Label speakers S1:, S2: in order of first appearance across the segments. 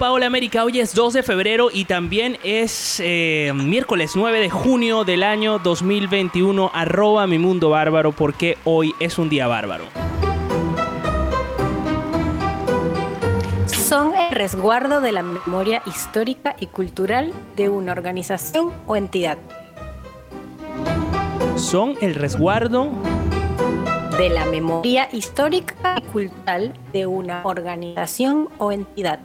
S1: Hola América, hoy es 2 de febrero y también es eh, miércoles 9 de junio del año 2021, arroba mi mundo bárbaro porque hoy es un día bárbaro.
S2: Son el resguardo de la memoria histórica y cultural de una organización o entidad.
S1: Son el resguardo
S2: de la memoria histórica y cultural de una organización o entidad.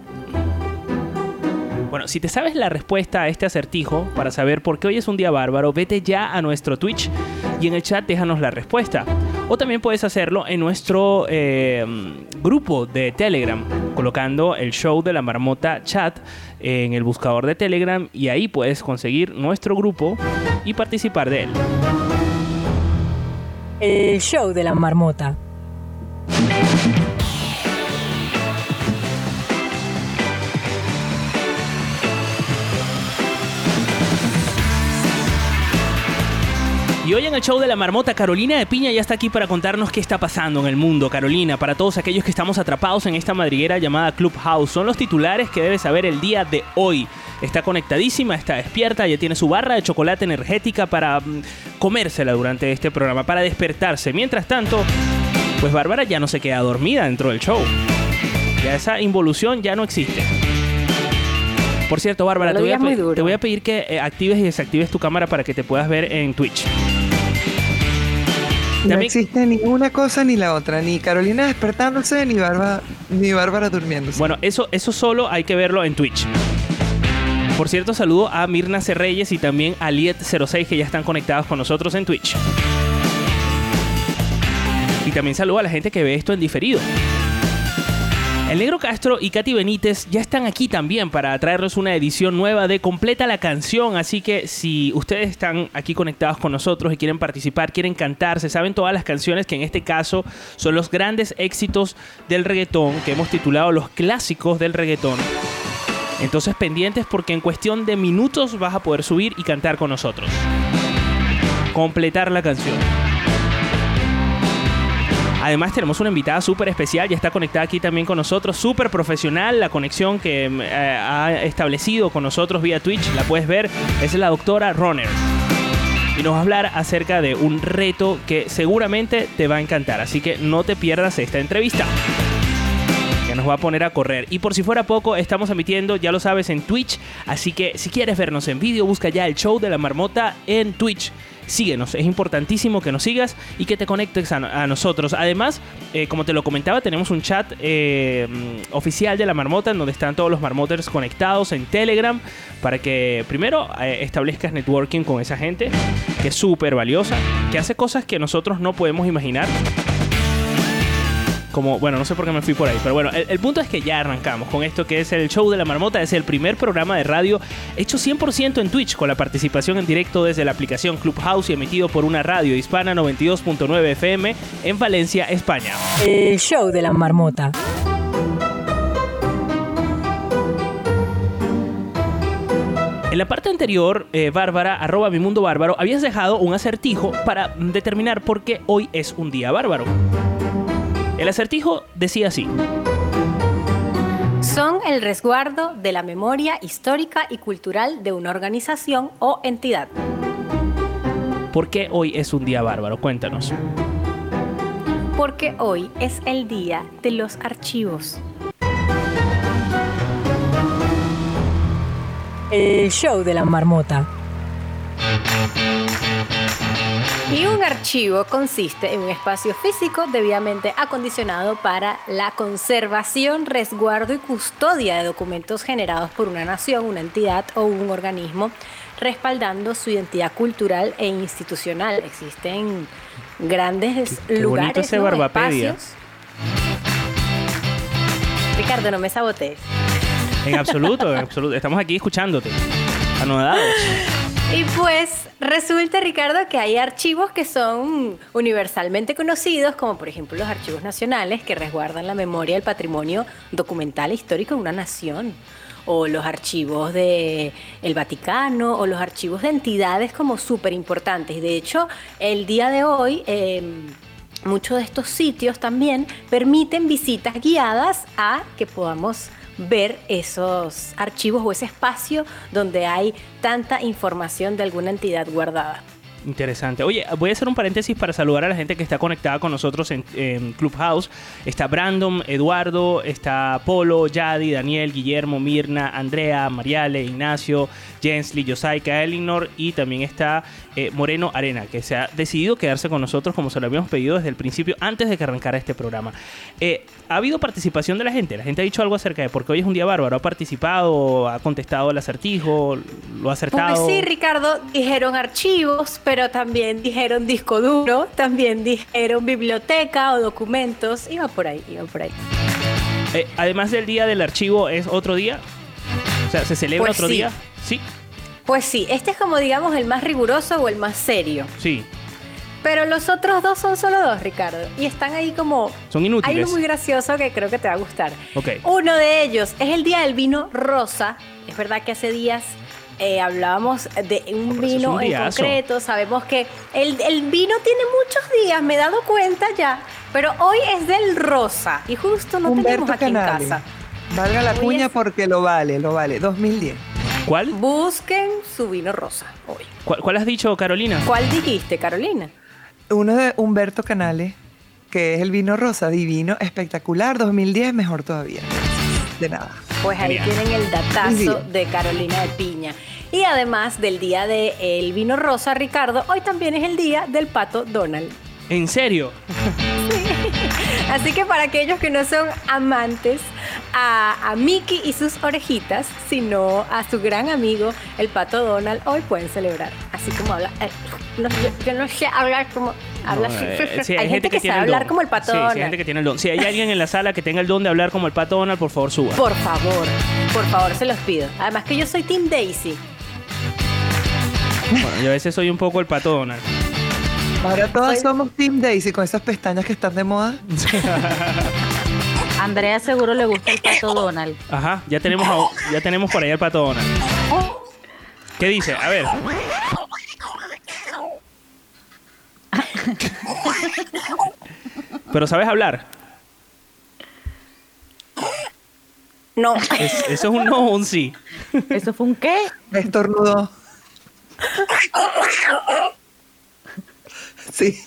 S1: Bueno, si te sabes la respuesta a este acertijo, para saber por qué hoy es un día bárbaro, vete ya a nuestro Twitch y en el chat déjanos la respuesta. O también puedes hacerlo en nuestro eh, grupo de Telegram, colocando el show de la marmota chat en el buscador de Telegram y ahí puedes conseguir nuestro grupo y participar de él.
S2: El show de la marmota.
S1: Y hoy en el show de la marmota, Carolina de Piña ya está aquí para contarnos qué está pasando en el mundo. Carolina, para todos aquellos que estamos atrapados en esta madriguera llamada Clubhouse, son los titulares que debes saber el día de hoy. Está conectadísima, está despierta, ya tiene su barra de chocolate energética para mm, comérsela durante este programa, para despertarse. Mientras tanto, pues Bárbara ya no se queda dormida dentro del show. Ya esa involución ya no existe. Por cierto, Bárbara, te voy, a, pedir que eh, actives y desactives tu cámara para que te puedas ver en Twitch.
S3: No existe ni una cosa ni la otra, ni Carolina despertándose, ni Bárbara, ni Bárbara durmiéndose.
S1: Bueno, eso, eso solo hay que verlo en Twitch. Por cierto, saludo a Mirna C. Reyes y también a Liet06 que ya están conectados con nosotros en Twitch. Y también saludo a la gente que ve esto en diferido. El Negro Castro y Katy Benítez ya están aquí también para traerles una edición nueva de Completa la canción, así que si ustedes están aquí conectados con nosotros y quieren participar, quieren cantar, se saben todas las canciones que en este caso son los grandes éxitos del reggaetón, que hemos titulado los clásicos del reggaetón. Entonces pendientes porque en cuestión de minutos vas a poder subir y cantar con nosotros. Completar la canción. Además tenemos una invitada súper especial, ya está conectada aquí también con nosotros, súper profesional, la conexión que eh, ha establecido con nosotros vía Twitch, la puedes ver, es la doctora Runner. Y nos va a hablar acerca de un reto que seguramente te va a encantar, así que no te pierdas esta entrevista que nos va a poner a correr. Y por si fuera poco, estamos emitiendo, ya lo sabes, en Twitch. Así que si quieres vernos en vídeo, busca ya el show de la marmota en Twitch síguenos. Es importantísimo que nos sigas y que te conectes a, nosotros. Además, eh, como te lo comentaba, tenemos un chat eh, oficial de la marmota en donde están todos los marmoters conectados en Telegram para que primero eh, establezcas networking con esa gente que es súper valiosa, que hace cosas que nosotros no podemos imaginar como, bueno, no sé por qué me fui por ahí, pero bueno, el, punto es que ya arrancamos con esto que es el show de la marmota, es el primer programa de radio hecho 100% en Twitch con la participación en directo desde la aplicación Clubhouse y emitido por una radio hispana 92.9 FM en Valencia, España.
S2: El show de la marmota.
S1: En la parte anterior, eh, Bárbara, arroba mi mundo bárbaro, habías dejado un acertijo para determinar por qué hoy es un día bárbaro. El acertijo decía así.
S2: Son el resguardo de la memoria histórica y cultural de una organización o entidad.
S1: ¿Por qué hoy es un día bárbaro? Cuéntanos.
S2: Porque hoy es el día de los archivos. El show de la marmota. Y un archivo consiste en un espacio físico debidamente acondicionado para la conservación, resguardo y custodia de documentos generados por una nación, una entidad o un organismo respaldando su identidad cultural e institucional. Existen grandes
S1: Qué- qué
S2: lugares,
S1: ese
S2: ¿no?
S1: Barbapedia.
S2: espacios. Ricardo, no me sabotees.
S1: En absoluto, en absoluto. Estamos aquí escuchándote. Anodados.
S2: Y pues resulta, Ricardo, que hay archivos que son universalmente conocidos, como por ejemplo los archivos nacionales, que resguardan la memoria del patrimonio documental e histórico de una nación, o los archivos del el Vaticano, o los archivos de entidades como súper importantes. De hecho, el día de hoy... em, Muchos de estos sitios también permiten visitas guiadas a que podamos ver esos archivos o ese espacio donde hay tanta información de alguna entidad guardada.
S1: Interesante. Oye, voy a hacer un paréntesis para saludar a la gente que está conectada con nosotros en, Clubhouse. Está Brandon, Eduardo, está Polo, Yadi, Daniel, Guillermo, Mirna, Andrea, Mariale, Ignacio, Jensly, Yosaika, Elinor y también está eh, Moreno Arena, que se ha decidido quedarse con nosotros como se lo habíamos pedido desde el principio, antes de que arrancara este programa. Eh, ¿Ha habido participación de la gente? ¿La gente ha dicho algo acerca de por qué hoy es un día bárbaro? ¿Ha participado? ¿Ha contestado el acertijo? ¿Lo ha acertado?
S2: Pues sí, Ricardo, dijeron archivos, pero también dijeron disco duro, también dijeron biblioteca o documentos. Iba por ahí, iba por ahí.
S1: Eh, además del día del archivo, ¿es otro día? O sea, ¿se celebra
S2: Pues
S1: otro
S2: sí.
S1: día? Sí,
S2: Pues sí, este es como digamos el más riguroso o el más serio.
S1: sí.
S2: Pero los otros dos son solo dos, Ricardo. Y están ahí como...
S1: Son
S2: Hay
S1: inútiles.
S2: uno muy gracioso que creo que te va a gustar.
S1: Ok.
S2: Uno de ellos es el Día del Vino Rosa. Es verdad que hace días eh, hablábamos de un
S1: Pero
S2: vino
S1: un
S2: en concreto. Sabemos que el, el vino tiene muchos días, me he dado cuenta ya. Pero hoy es del rosa. Y justo no tenemos aquí en casa.
S3: Valga la
S2: Hoy
S3: cuña
S2: es-
S3: porque lo vale, lo vale. 2010.
S1: ¿Cuál?
S2: Busquen su vino rosa hoy.
S1: ¿Cuál, cuál has dicho, Carolina?
S2: ¿Cuál dijiste, Carolina?
S3: Uno de Humberto Canales, que es el vino rosa, divino, espectacular. 2010, mejor todavía. De nada.
S2: Pues ahí tienen el datazo de Carolina de Piña. Y además del día del vino rosa, Ricardo, hoy también es el día del pato Donald.
S1: ¿En serio?
S2: Así que para aquellos que no son amantes a, a Mickey y sus orejitas, sino a su gran amigo, el pato Donald, hoy pueden celebrar. Así como habla. eh, no, yo, yo no sé hablar como. Habla
S1: No, eh, sí,
S2: hay, gente que,
S1: tiene
S2: sabe hablar como el pato
S1: Sí, sí,
S2: Donald.
S1: hay gente que tiene el don. Si hay alguien en la sala que tenga el don de hablar como el pato Donald, por favor, suba.
S2: Por favor, por favor, se los pido. Además que yo soy Team Daisy.
S1: Bueno, yo a veces soy un poco el pato Donald.
S3: Ahora todas
S2: Soy-
S3: somos Team Daisy con esas pestañas que están de moda.
S4: Andrea seguro le gusta el pato Donald.
S1: Ajá, ya tenemos, a- ya tenemos por ahí al pato Donald. ¿Qué dice? A ver. Pero sabes hablar.
S2: No.
S1: Es- eso es un no o un sí.
S4: ¿Eso fue un qué?
S3: Estornudo. Sí.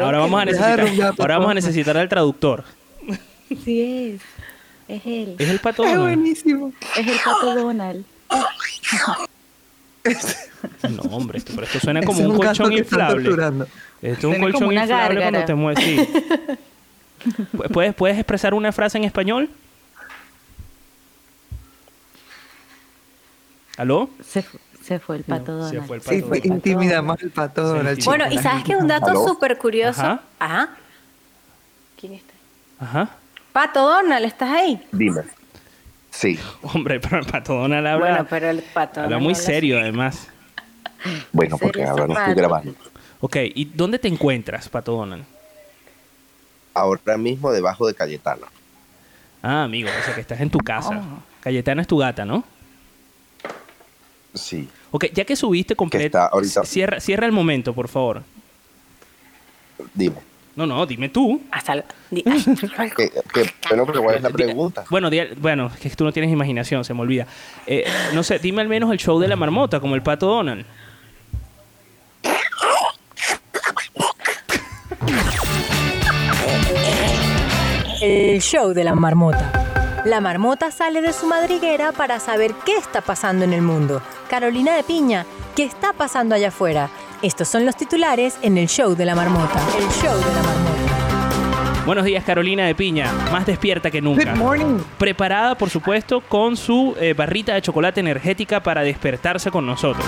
S1: Ahora vamos a necesitar,
S3: rumbear, por
S1: ahora vamos a
S3: favor.
S1: necesitar al traductor.
S4: Sí es. Es él.
S1: Es el pato
S3: Es
S1: Donald.
S3: buenísimo.
S4: Es el pato Donald.
S1: No, hombre, esto, pero esto suena como
S3: es
S1: un colchón inflable. Esto es un
S4: Suena como
S1: colchón
S4: una
S1: inflable cuando te mueves. Sí. Pu- ¿Puedes, ¿Puedes expresar una frase en español? ¿Aló?
S4: Se, se fue el pato
S1: No, se
S4: Donald.
S1: fue el
S3: Sí,
S1: pato
S3: fue,
S1: Donald.
S3: intimidamos al pato
S1: Sí,
S3: Donald.
S1: sí.
S2: Bueno, y sabes que un dato súper curioso.
S1: Ajá.
S2: Ajá. ¿Quién está?
S1: Ajá.
S2: Pato Donald, ¿estás ahí?
S5: Dime. Sí.
S1: Hombre, pero el pato Donald habla,
S2: Bueno, pero el pato
S1: habla
S2: Donald
S1: muy
S2: habla
S1: serio, además.
S5: Bueno,
S2: ¿En
S5: porque ahora no estoy grabando.
S1: Ok, ¿y dónde te encuentras, pato Donald?
S5: Ahora mismo debajo de Cayetano.
S1: Ah, amigo, o sea que estás en tu casa.
S4: Oh.
S1: Cayetana es tu gata, ¿no?
S5: Sí.
S1: Ok, ya que subiste completo,
S5: está ahorita-
S1: cierra, cierra el momento, por favor.
S5: Dime.
S1: No, no, dime tú.
S2: Hasta el- di-
S5: ¿Qué, qué, bueno, pero ¿cuál es la pregunta?
S1: Bueno, di- bueno, es que tú no tienes imaginación, se me olvida. Eh, no sé, dime al menos el show de la marmota, como el pato Donald.
S2: El show de la marmota. La marmota sale de su madriguera para saber qué está pasando en el mundo. Carolina de Piña, ¿qué está pasando allá afuera? Estos son los titulares en el show de la marmota. El show de la marmota.
S1: Buenos días, Carolina de Piña. Más despierta que nunca.
S3: Good morning.
S1: Preparada, por supuesto, con su eh, barrita de chocolate energética para despertarse con nosotros.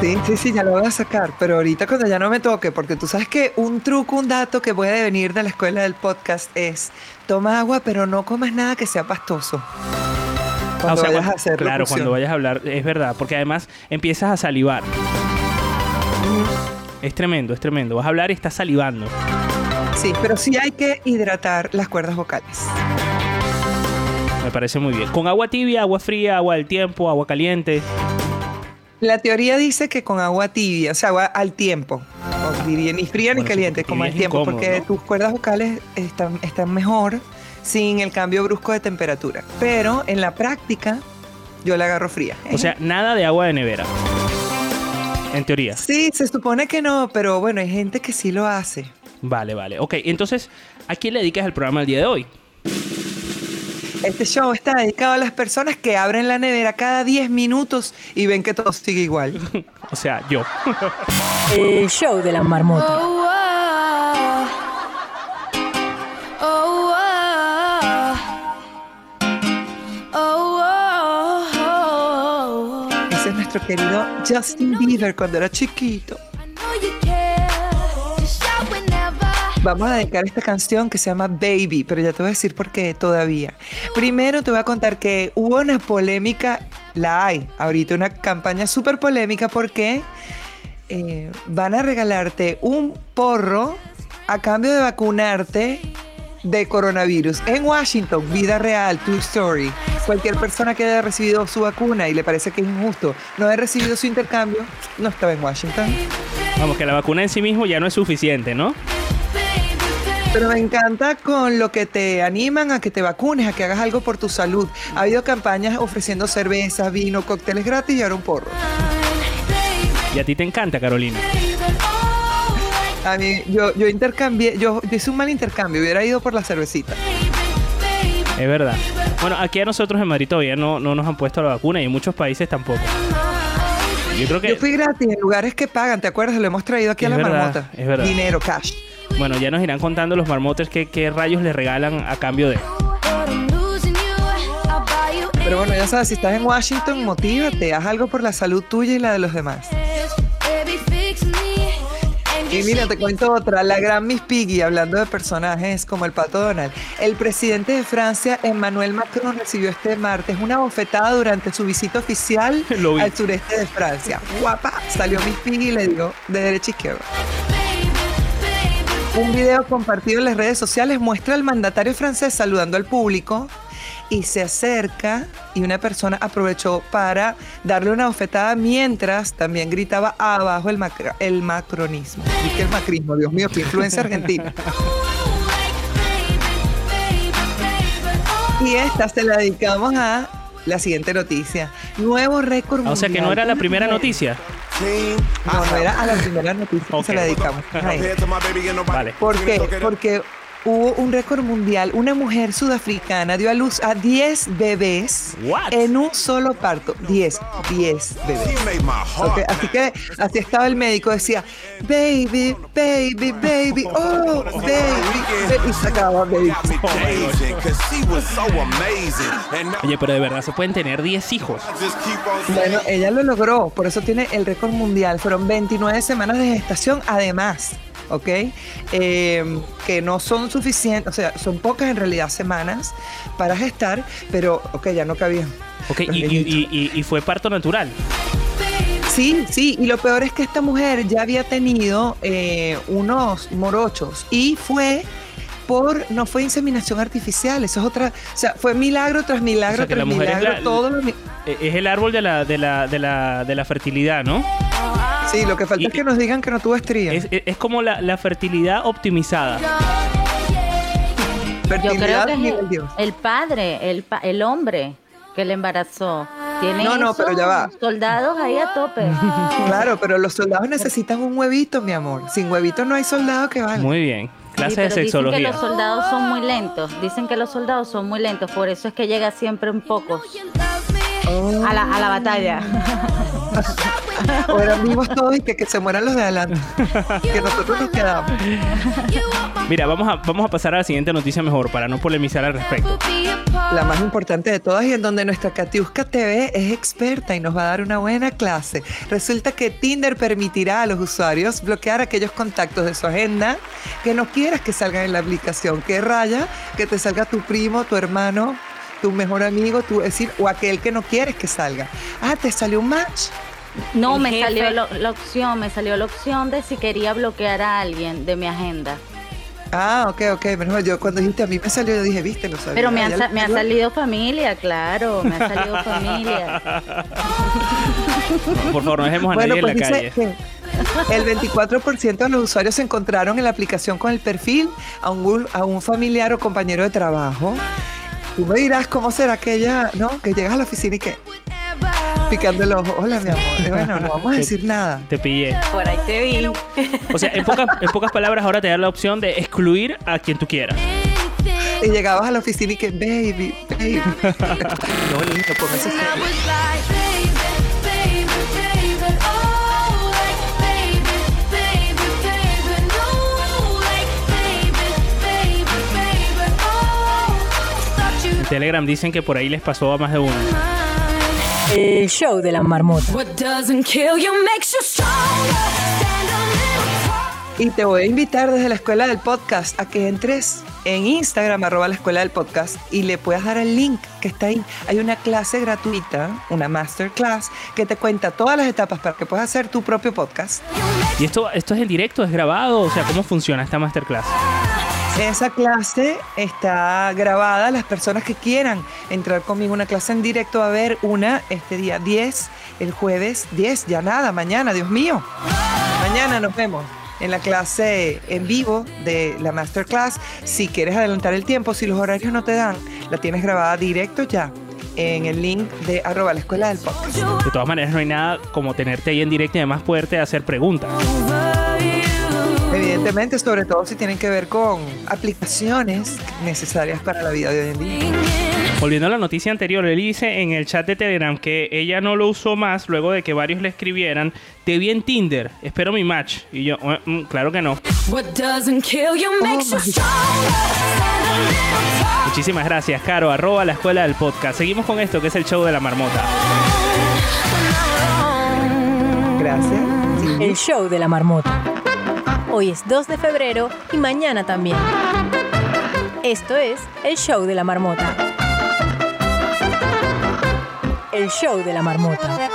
S3: Sí, sí, sí, ya lo voy a sacar, pero ahorita cuando ya no me toque, porque tú sabes que un truco, un dato que puede venir de la escuela del podcast es toma agua, pero no comas nada que sea pastoso. Cuando
S1: o sea,
S3: vayas
S1: cuando-
S3: a hacer
S1: claro,
S3: locución.
S1: cuando vayas a hablar, es verdad, porque además empiezas a salivar. Es tremendo, es tremendo. Vas a hablar y estás salivando.
S3: Sí, pero sí hay que hidratar las cuerdas vocales.
S1: Me parece muy bien. Con agua tibia, agua fría, agua del tiempo, agua caliente.
S3: La teoría dice que con agua tibia, o sea, agua al tiempo. O diría ni fría ni
S1: Bueno,
S3: caliente, como al tiempo,
S1: incómodo,
S3: porque
S1: ¿no?
S3: tus cuerdas vocales están, están mejor sin el cambio brusco de temperatura. Pero en la práctica, yo la agarro fría.
S1: O sea, nada de agua de nevera. En teoría.
S3: Sí, se supone que no, pero bueno, hay gente que sí lo hace.
S1: Vale, vale. Ok, entonces, ¿a quién le dedicas el programa el día de hoy?
S3: Este show está dedicado a las personas que abren la nevera cada 10 minutos y ven que todo sigue igual.
S1: O sea, yo.
S2: El show de la marmota.
S3: Nuestro querido Justin Bieber cuando era chiquito. Vamos a dedicar esta canción que se llama Baby, pero ya te voy a decir por qué todavía. Primero te voy a contar que hubo una polémica, la hay ahorita, una campaña súper polémica porque eh, van a regalarte un porro a cambio de vacunarte de coronavirus. En Washington, vida real, true story. Cualquier persona que haya recibido su vacuna y le parece que es injusto no haber recibido su intercambio, no estaba en Washington.
S1: Vamos, que la vacuna en sí mismo ya no es suficiente, ¿no?
S3: Pero me encanta con lo que te animan a que te vacunes, a que hagas algo por tu salud. Ha habido campañas ofreciendo cerveza, vino, cócteles gratis y ahora un porro.
S1: Y a ti te encanta, Carolina.
S3: A mí, yo, yo intercambié, yo, yo hice un mal intercambio, hubiera ido por la cervecita.
S1: Es verdad. Bueno, aquí a nosotros en Madrid todavía no, no nos han puesto la vacuna y en muchos países tampoco. Yo creo que,
S3: Yo fui gratis en lugares que pagan, ¿te acuerdas? Lo hemos traído aquí a la
S1: verdad,
S3: marmota.
S1: es verdad.
S3: Dinero, cash.
S1: bueno, ya nos irán contando los marmotes qué, qué rayos le regalan a cambio de...
S3: Pero bueno, ya sabes, si estás en Washington, motívate, haz algo por la salud tuya y la de los demás. Y mira, te cuento otra, la gran Miss Piggy, hablando de personajes como el Pato Donald. El presidente de Francia, Emmanuel Macron, recibió este martes una bofetada durante su visita oficial al sureste de Francia. Guapa, salió Miss Piggy y le dio de derecha a izquierda. Un video compartido en las redes sociales muestra al mandatario francés saludando al público y se acerca y una persona aprovechó para darle una bofetada mientras también gritaba abajo el, macronismo. Y que el macrismo, Dios mío, qué influencia argentina. Y esta se la dedicamos a la siguiente noticia. Nuevo récord
S1: Ah, o sea que no
S3: mundial.
S1: era la primera noticia.
S3: No, no era a la primera noticia que
S1: Ok.
S3: se la dedicamos.
S1: Vale.
S3: ¿Por qué? Porque hubo un récord mundial. Una mujer sudafricana dio a luz a 10 bebés
S1: What?
S3: en un solo parto. 10, 10 bebés. Así que así estaba el médico, decía, baby, baby, baby, oh, baby. Y sacaba baby.
S1: Oye, pero de verdad se pueden tener 10 hijos.
S3: Bueno, ella lo logró, por eso tiene el récord mundial. Fueron 29 semanas de gestación, además, ¿ok? Eh, que no son suficientes, o sea, son pocas en realidad semanas para gestar, pero, ok, ya no cabían.
S1: Ok, y fue parto natural.
S3: Sí, sí, y lo peor es que esta mujer ya había tenido eh, unos morochos y fue por, no fue inseminación artificial, eso es otra, o sea, fue milagro tras milagro
S1: O sea, que
S3: tras
S1: la mujer es
S3: milagro,
S1: la-
S3: todo mi-
S1: Eh, Es el árbol de la, de la, de la, de la fertilidad, ¿no?
S3: Sí, lo que falta
S1: Y-
S3: es que nos digan que no tuvo estría.
S1: Es, es- es como la, la fertilidad optimizada.
S4: Yo creo
S3: Fertilidad
S4: que es el,
S3: Dios.
S4: el padre, el, pa- el hombre que le embarazó. Tiene
S3: No, no, pero ya va.
S4: soldados ahí a tope.
S3: Claro, pero los soldados necesitan un huevito, mi amor. Sin huevito no hay soldado que valga.
S1: Muy bien. Clase
S4: Sí,
S1: de
S4: pero Dicen que
S1: sexología.
S4: los soldados son muy lentos. Dicen que los soldados son muy lentos. Por eso es que llega siempre en pocos
S3: Oh.
S4: a la, a la batalla.
S3: O eran vivos todos y que, que se mueran los de adelante. Que nosotros nos quedamos.
S1: Mira, vamos a, vamos a pasar a la siguiente noticia mejor para no polemizar al respecto.
S3: La más importante de todas y en donde nuestra Katiuska TV es experta y nos va a dar una buena clase. Resulta que Tinder permitirá a los usuarios bloquear aquellos contactos de su agenda que no quieras que salgan en la aplicación. Que raya que te salga tu primo, tu hermano, tu mejor amigo, tu, es decir, o aquel que no quieres que salga. Ah, te salió un match.
S4: No, me
S2: jefe.
S4: salió lo- la opción, me salió la opción de si quería bloquear a alguien de mi agenda.
S3: Ah, ok, ok. Menos mal, yo cuando dijiste a mí me salió, yo dije, viste, lo sabía.
S4: Pero me,
S3: lo
S4: sa- me ha salido familia, claro, me ha salido familia.
S1: Por favor, no dejemos a
S3: Bueno,
S1: nadie
S3: pues
S1: en la
S3: dice
S1: calle.
S3: que el 24% de los usuarios se encontraron en la aplicación con el perfil a un, a un familiar o compañero de trabajo. Tú me dirás cómo será aquella, ¿no? Que llegas a la oficina y que picando el ojo. Hola, mi amor. Y bueno, no vamos a decir nada.
S1: Te pillé.
S2: Por ahí te vi.
S1: O sea, en pocas, en pocas palabras, ahora te da la opción de excluir a quien tú quieras.
S3: Y llegabas a la oficina y que, baby, baby. no, lindo, póngase
S6: And
S1: Telegram dicen que por ahí les pasó a más de uno.
S2: El show de la marmota.
S6: What doesn't kill you makes you stronger. Stand a little taller.
S3: Y te voy a invitar desde la escuela del podcast a que entres en Instagram, arroba la escuela del podcast, y le puedas dar el link que está ahí. Hay una clase gratuita, una masterclass, que te cuenta todas las etapas para que puedas hacer tu propio podcast.
S1: ¿Y esto, esto es en directo? ¿Es grabado? O sea, ¿cómo funciona esta masterclass?
S3: Esa clase está grabada. Las personas que quieran entrar conmigo una clase en directo a haber una este día 10, el jueves 10, ya nada, mañana, Dios mío. Mañana nos vemos en la clase en vivo de la masterclass. Si quieres adelantar el tiempo, si los horarios no te dan, la tienes grabada directo ya en el link de arroba la escuela del podcast.
S1: De todas maneras, no hay nada como tenerte ahí en directo y además poderte hacer preguntas.
S3: Evidentemente, sobre todo si tienen que ver con aplicaciones necesarias para la vida de hoy en día.
S1: Volviendo a la noticia anterior, él dice en el chat de Telegram que ella no lo usó más luego de que varios le escribieran, te vi en Tinder, espero mi match. Y yo, "Eh, mm, claro que no.
S6: What doesn't kill you makes you stronger. Stand a little taller.
S1: Muchísimas gracias, Caro, arroba la escuela del podcast. Seguimos con esto que es el show de la marmota.
S3: Gracias. Sí.
S2: El show de la marmota. Hoy es 2 de febrero y mañana también. Esto es el show de la marmota. El show de la marmota.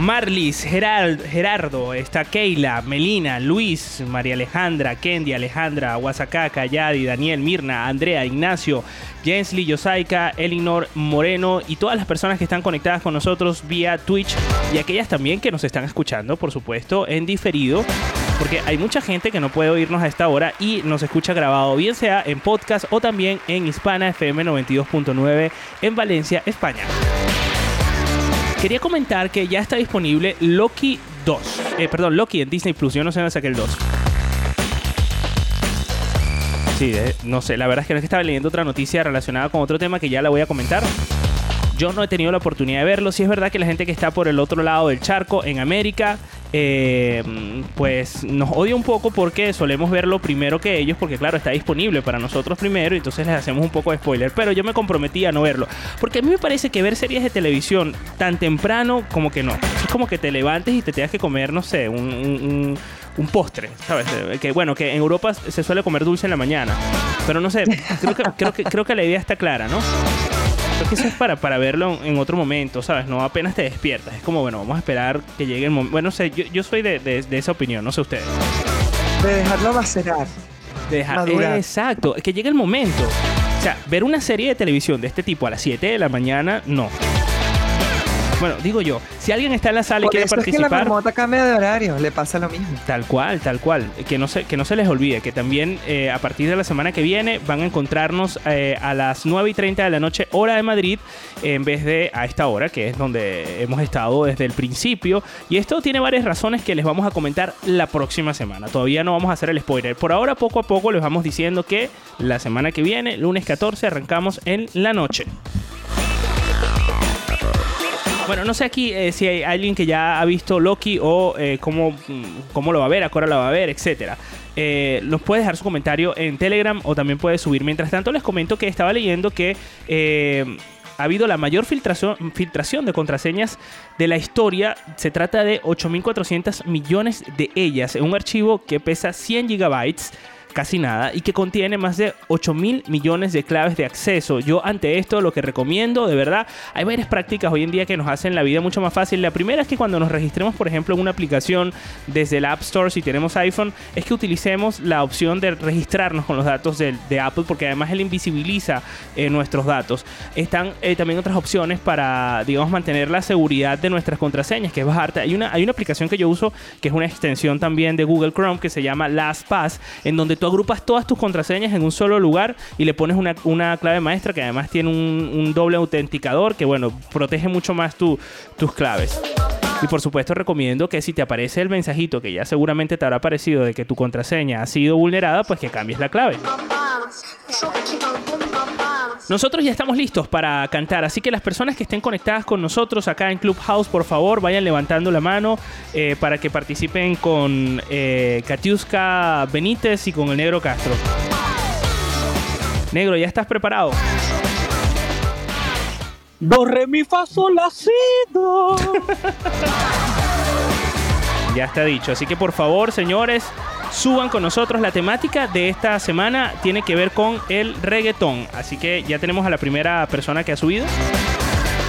S1: Marlis, Gerald, Gerardo, está Keila, Melina, Luis, María Alejandra, Kendi, Alejandra, Guasacaca, Yadi, Daniel, Mirna, Andrea, Ignacio, Jensly, Yosaika, Elinor, Moreno y todas las personas que están conectadas con nosotros vía Twitch y aquellas también que nos están escuchando, por supuesto, en diferido. Porque hay mucha gente que no puede oírnos a esta hora y nos escucha grabado, bien sea en podcast o también en Hispana FM 92.9 en Valencia, España. Quería comentar que ya está disponible Loki 2. Eh, perdón, Loki en Disney Plus. Yo no sé dónde saqué el 2. Sí, eh, no sé. La verdad es que no es que estaba leyendo otra noticia relacionada con otro tema que ya la voy a comentar. Yo no he tenido la oportunidad de verlo. Sí es verdad que la gente que está por el otro lado del charco, en América, eh, pues nos odia un poco porque solemos verlo primero que ellos, porque claro, está disponible para nosotros primero y entonces les hacemos un poco de spoiler. Pero yo me comprometí a no verlo. Porque a mí me parece que ver series de televisión tan temprano, como que no. Es como que te levantes y te tengas que comer, no sé, un... un- un- postre, ¿sabes? Eh, Que bueno, que en Europa se suele comer dulce en la mañana. Pero no sé, creo que, creo que, creo que la idea está clara, ¿no? Creo que eso es para, para verlo en otro momento, ¿sabes? No apenas te despiertas. Es como, bueno, vamos a esperar que llegue el momento. Bueno, no sé, yo, yo soy de, de- de esa opinión, no sé ustedes.
S3: De dejarlo macerar.
S1: De dejar-
S3: Madurar.
S1: exacto, que llegue el momento. O sea, ver una serie de televisión de este tipo a las 7 de la mañana, no. Bueno, digo yo, si alguien está en la sala y quiere
S3: eso es que la
S1: participar,
S3: marmota cambia de horario, le pasa lo mismo.
S1: Tal cual, tal cual. Que no se, que no se les olvide que también eh, a partir de la semana que viene van a encontrarnos eh, a las 9 y 30 de la noche, hora de Madrid, en vez de a esta hora, que es donde hemos estado desde el principio. Y esto tiene varias razones que les vamos a comentar la próxima semana. Todavía no vamos a hacer el spoiler. Por ahora, poco a poco, les vamos diciendo que la semana que viene, lunes 14, arrancamos en la noche. Bueno, no sé aquí eh, si hay alguien que ya ha visto Loki o eh, cómo, mm, cómo lo va a ver, a hora lo va a ver, etcétera. Eh, nos puede dejar su comentario en Telegram o también puede subir. Mientras tanto, les comento que estaba leyendo que eh, ha habido la mayor filtración, filtración de contraseñas de la historia. Se trata de 8.400 millones de ellas en un archivo que pesa 100 gigabytes casi nada, y que contiene más de 8 mil millones de claves de acceso. Yo ante esto lo que recomiendo, de verdad, hay varias prácticas hoy en día que nos hacen la vida mucho más fácil. La primera es que cuando nos registremos, por ejemplo, en una aplicación desde el App Store, si tenemos iPhone, es que utilicemos la opción de registrarnos con los datos de, Apple, porque además él invisibiliza eh, nuestros datos. Están eh, también otras opciones para, digamos, mantener la seguridad de nuestras contraseñas, que es bajarte. Hay una, hay una aplicación que yo uso que es una extensión también de Google Chrome que se llama LastPass, en donde tú agrupas todas tus contraseñas en un solo lugar y le pones una, una clave maestra que además tiene un, doble autenticador que, bueno, protege mucho más tu- tus claves. Y por supuesto recomiendo que si te aparece el mensajito que ya seguramente te habrá aparecido de que tu contraseña ha sido vulnerada, pues que cambies la clave. Nosotros ya estamos listos para cantar, así que las personas que estén conectadas con nosotros acá en Clubhouse, por favor, vayan levantando la mano eh, para que participen con eh, Katiuska Benítez y con el Negro Castro. Negro, ¿ya estás preparado?
S7: Do, re, mi, fa, sol, la, si, do.
S1: Ya está dicho. Así que por favor, señores, suban con nosotros. La temática de esta semana tiene que ver con el reggaetón. Así que ya tenemos a la primera persona que ha subido.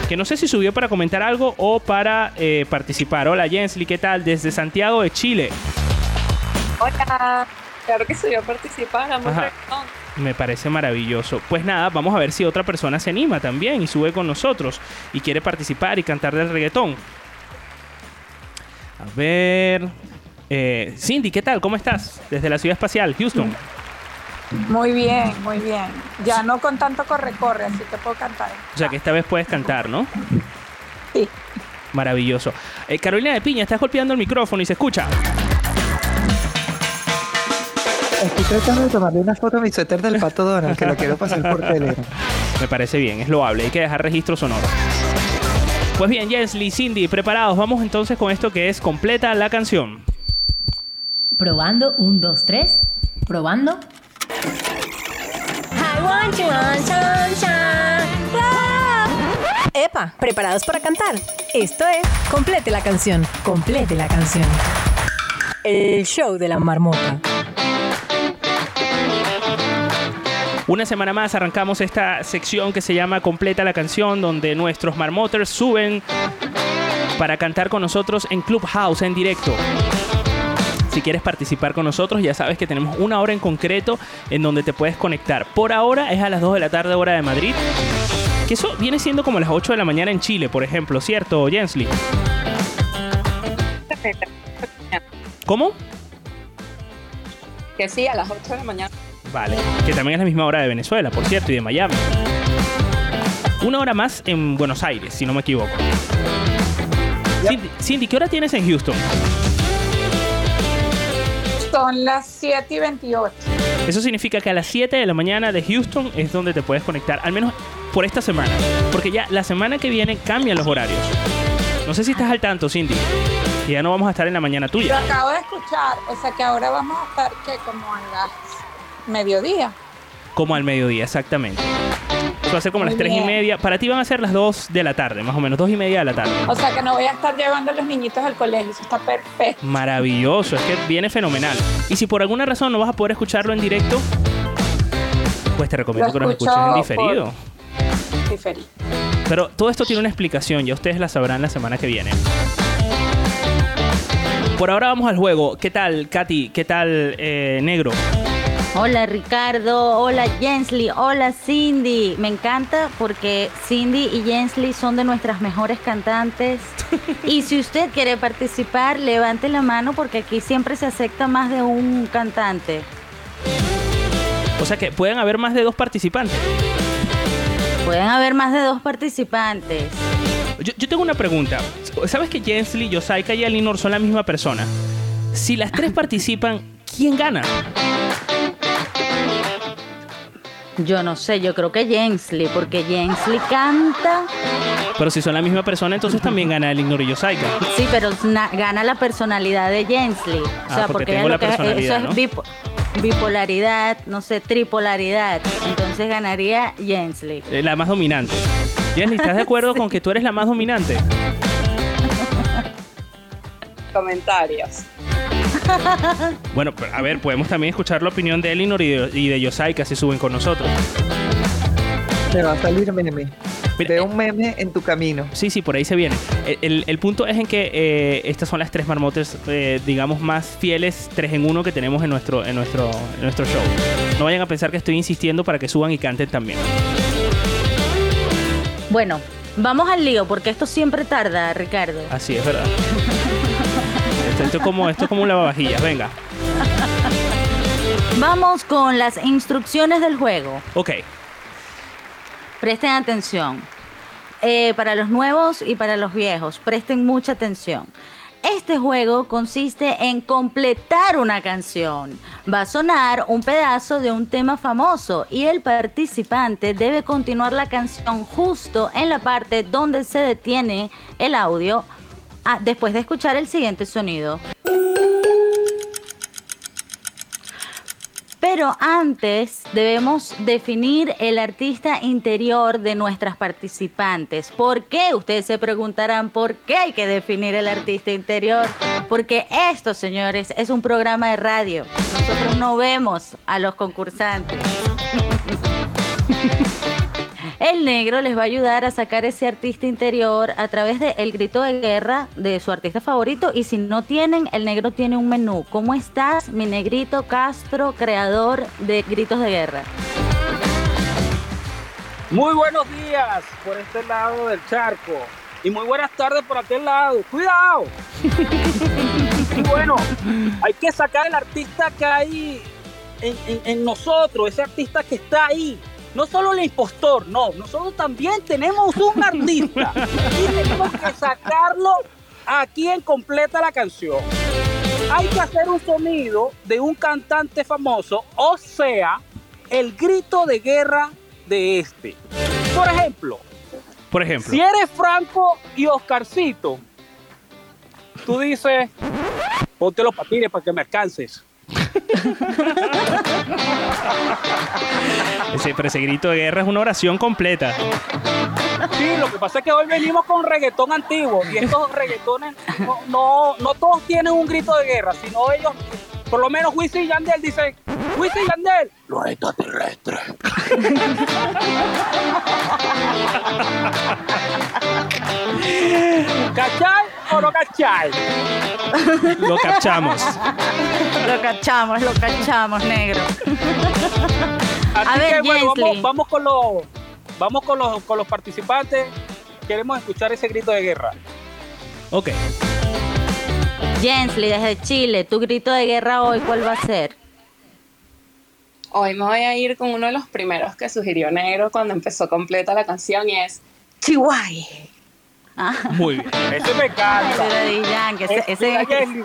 S1: Que no sé si subió para comentar algo o para eh, participar. Hola Jensly, ¿qué tal? Desde Santiago de Chile.
S8: Hola, claro que yo a participar, amo reggaetón.
S1: Me parece maravilloso. Pues nada, vamos a ver si otra persona se anima también y sube con nosotros y quiere participar y cantar del reggaetón. A ver. Eh, Cindy, ¿qué tal? ¿Cómo estás? Desde la ciudad espacial, Houston.
S9: Muy bien, muy bien. Ya no con tanto corre-corre, así que puedo cantar.
S1: O sea que esta vez puedes cantar, ¿no?
S9: Sí.
S1: Maravilloso. Eh, Carolina de Piña, estás golpeando el micrófono y se escucha.
S3: Estoy tratando de tomarle una foto a mi suéter del pato Donald, que lo quiero pasar por Telegram.
S1: Me parece bien, es loable. Hay que dejar registro sonoro. Pues bien, Jensly, Cindy, preparados. Vamos entonces con esto que es completa la canción.
S10: Probando, un, dos, tres. Probando.
S2: I want you on sunshine. Wow. Epa, ¿preparados para cantar? Esto es Complete la canción. Complete la canción. El show de la marmota.
S1: Una semana más arrancamos esta sección que se llama Completa la canción, donde nuestros marmoters suben para cantar con nosotros en Clubhouse en directo. Si quieres participar con nosotros, ya sabes que tenemos una hora en concreto en donde te puedes conectar. Por ahora es a las 2 de la tarde, hora de Madrid. Que eso viene siendo como las 8 de la mañana en Chile, por ejemplo, ¿cierto, Jensly? ¿Cómo?
S8: Que sí, a las 8 de la mañana.
S1: Vale, que también es la misma hora de Venezuela, por cierto, y de Miami. Una hora más en Buenos Aires, si no me equivoco. Cindy, Cindy, ¿qué hora tienes en Houston?
S9: Son las 7 y 28.
S1: Eso significa que a las 7 de la mañana de Houston es donde te puedes conectar, al menos por esta semana. Porque ya la semana que viene cambian los horarios. No sé si estás al tanto, Cindy. Que ya no vamos a estar en la mañana
S9: Lo
S1: tuya.
S9: acabo de escuchar, o sea que ahora vamos a estar que como a las mediodía.
S1: Como al mediodía, exactamente. Va a ser como a las
S9: Muy
S1: 3 y
S9: bien.
S1: media. Para ti van a ser las 2 de la tarde, más o menos, 2 y media de la tarde.
S9: O sea que no voy a estar llevando a los niñitos al colegio, eso está perfecto.
S1: Maravilloso, es que viene fenomenal. Y si por alguna razón no vas a poder escucharlo en directo, pues te recomiendo
S9: Lo
S1: que
S9: escucho
S1: escuches en
S9: por-
S1: diferido.
S9: Diferí.
S1: Pero todo esto tiene una explicación, ya ustedes la sabrán la semana que viene. Por ahora vamos al juego. ¿Qué tal, Katy? ¿Qué tal, eh, Negro?
S4: Hola Ricardo, hola Jensly, hola Cindy. Me encanta porque Cindy y Jensly son de nuestras mejores cantantes. Y si usted quiere participar, levante la mano porque aquí siempre se acepta más de un cantante.
S1: O sea que pueden haber más de dos participantes.
S4: Pueden haber más de dos participantes.
S1: Yo, yo tengo una pregunta. ¿Sabes que Jensly, Yosaika y Alinor son la misma persona? Si las tres participan, ¿quién gana?
S4: Yo no sé, yo creo que Jensly, porque Jensly canta.
S1: Pero si son la misma persona, entonces también gana Alinor y Yosaika.
S4: Sí, pero na- gana la personalidad de Jensly. O
S1: Ah,
S4: sea,
S1: porque
S4: porque,
S1: tengo
S4: es
S1: la
S4: lo que es- eso
S1: ¿no?
S4: es bipo- bipolaridad, no sé, tripolaridad. Entonces ganaría Jensly.
S1: Eh, La más dominante. Jensly, ¿estás de acuerdo con que tú eres la más dominante?
S8: Comentarios.
S1: Bueno, a ver, podemos también escuchar la opinión de Elinor y de, y de Yosaika si suben con nosotros.
S3: Me va a salir meme.
S1: Mira,
S3: Veo un meme en tu camino.
S1: Sí, sí, por ahí se viene. El, el- el punto es en que eh, estas son las tres marmotes, eh, digamos, más fieles, tres en uno que tenemos en nuestro, en, nuestro, en nuestro show. No vayan a pensar que estoy insistiendo para que suban y canten también.
S4: Bueno, vamos al lío, porque esto siempre tarda, Ricardo.
S1: Así es, ¿verdad? esto, esto es como, esto es como un lavavajillas, venga.
S4: Vamos con las instrucciones del juego.
S1: Ok,
S4: Presten atención. Eh, para los nuevos y para los viejos, presten mucha atención. Este juego consiste en completar una canción. Va a sonar un pedazo de un tema famoso y el participante debe continuar la canción justo en la parte donde se detiene el audio ah, después de escuchar el siguiente sonido. Pero antes debemos definir el artista interior de nuestras participantes. ¿Por qué? Ustedes se preguntarán por qué hay que definir el artista interior. Porque esto, señores, es un programa de radio. Nosotros no vemos a los concursantes. El negro les va a ayudar a sacar ese artista interior a través del grito de guerra de su artista favorito. Y si no tienen, el negro tiene un menú. ¿Cómo estás, mi negrito Castro, creador de gritos de guerra?
S7: Muy buenos días por este lado del charco. Y muy buenas tardes por aquel lado. ¡Cuidado! y bueno, hay que sacar el artista que hay en, en- en nosotros, ese artista que está ahí. No solo el impostor, no, nosotros también tenemos un artista. y tenemos que sacarlo a quien completa la canción. Hay que hacer un sonido de un cantante famoso, o sea, el grito de guerra de este. Por ejemplo,
S1: por ejemplo.
S7: si eres Franco y Oscarcito, tú dices, ponte los patines para que me alcances.
S1: Ese, pero ese grito de guerra es una oración completa.
S7: Sí, lo que pasa es que hoy venimos con reggaetón antiguo y estos reggaetones no, no, no todos tienen un grito de guerra, sino ellos, por lo menos Wisin y Yandel dicen, Wisin y Yandel, los extraterrestres. ¿Cachai o no cachai?
S1: Lo captamos.
S4: Lo cachamos, lo cachamos, negro.
S7: Así
S4: A ver,
S7: que bueno, vamos, vamos con los vamos con los con los participantes. Queremos escuchar ese grito de guerra.
S1: Ok.
S4: Jensly, desde Chile, tu grito de guerra hoy, ¿cuál va a ser?
S8: Hoy me voy a ir con uno de los primeros que sugirió Negro cuando empezó completa la canción y es Chihuahua.
S4: Ah,
S1: Muy bien.
S7: Ese me encanta.
S4: ese- ese-
S7: mira, Jessy.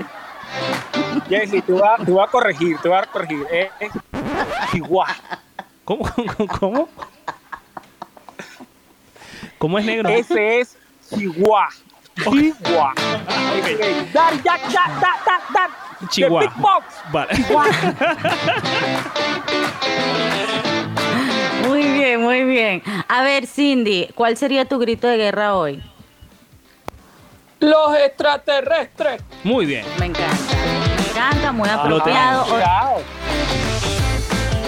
S7: Jessy, voy, a, te voy a corregir, te voy a corregir. Es, Chihuahua.
S1: ¿Cómo? ¿Cómo? ¿Cómo? ¿Cómo es negro?
S7: Ese es Chihuahua. Chihuahua. Ese es Dar, ya, ya, da, da, da.
S1: Chihuahua.
S7: The Big Box.
S1: Vale.
S4: Muy bien, muy bien. A ver, Cindy, ¿cuál sería tu grito de guerra hoy?
S7: Los extraterrestres.
S1: Muy bien.
S4: Me encanta. Me encanta, muy
S7: Ah,
S4: apropiado.
S7: cuidado.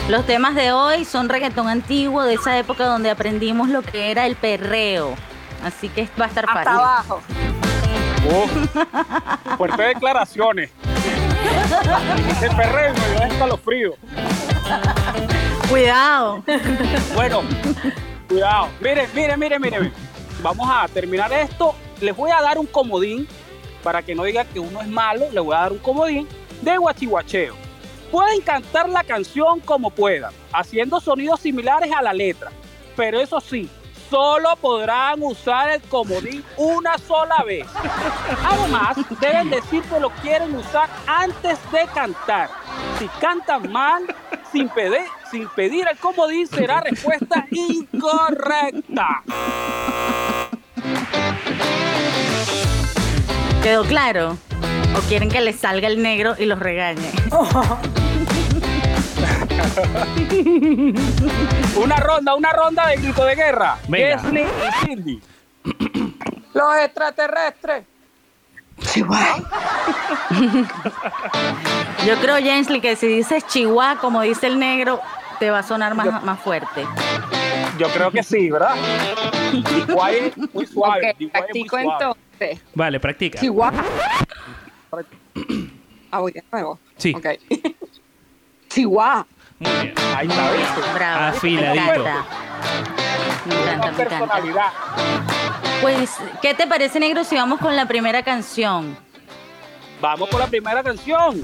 S4: Los temas de hoy son reggaetón antiguo de esa época donde aprendimos lo que era el perreo. Así que va a estar
S9: Hasta
S4: fácil.
S9: abajo.
S7: Fuertes declaraciones. Ese perreo me dio escalofrío.
S4: Cuidado.
S7: Bueno, cuidado. Miren, miren, miren. miren. Vamos a terminar esto. Les voy a dar un comodín para que no digan que uno es malo. Les voy a dar un comodín de guachihuacheo. Pueden cantar la canción como puedan, haciendo sonidos similares a la letra. Pero eso sí, solo podrán usar el comodín una sola vez. Además, deben decir que lo quieren usar antes de cantar. Si cantan mal, sin pedir, sin pedir el comodín, será respuesta incorrecta.
S4: ¿Quedó claro? ¿O quieren que les salga el negro y los regañe?
S7: Una ronda, una ronda de grito de guerra.
S1: Venga.
S7: Y Cindy.
S9: Los extraterrestres.
S4: Yo creo, Jensley, que si dices chihuahua, como dice el negro, te va a sonar más, más fuerte.
S7: Yo creo que sí, ¿verdad? Chihuahua es muy suave.
S8: Ok,
S7: Chihuahua es muy
S8: practico
S7: suave.
S8: entonces.
S1: Vale, practica.
S8: Chihuahua. Ah, voy de nuevo.
S1: Sí.
S8: Ok. Chihuahua.
S1: Muy bien.
S7: Ahí está.
S4: Bravo.
S1: Afiladito.
S4: Me encanta. Me encanta. Pues, ¿qué te parece, negro, si vamos con la primera canción?
S7: Vamos con la primera canción.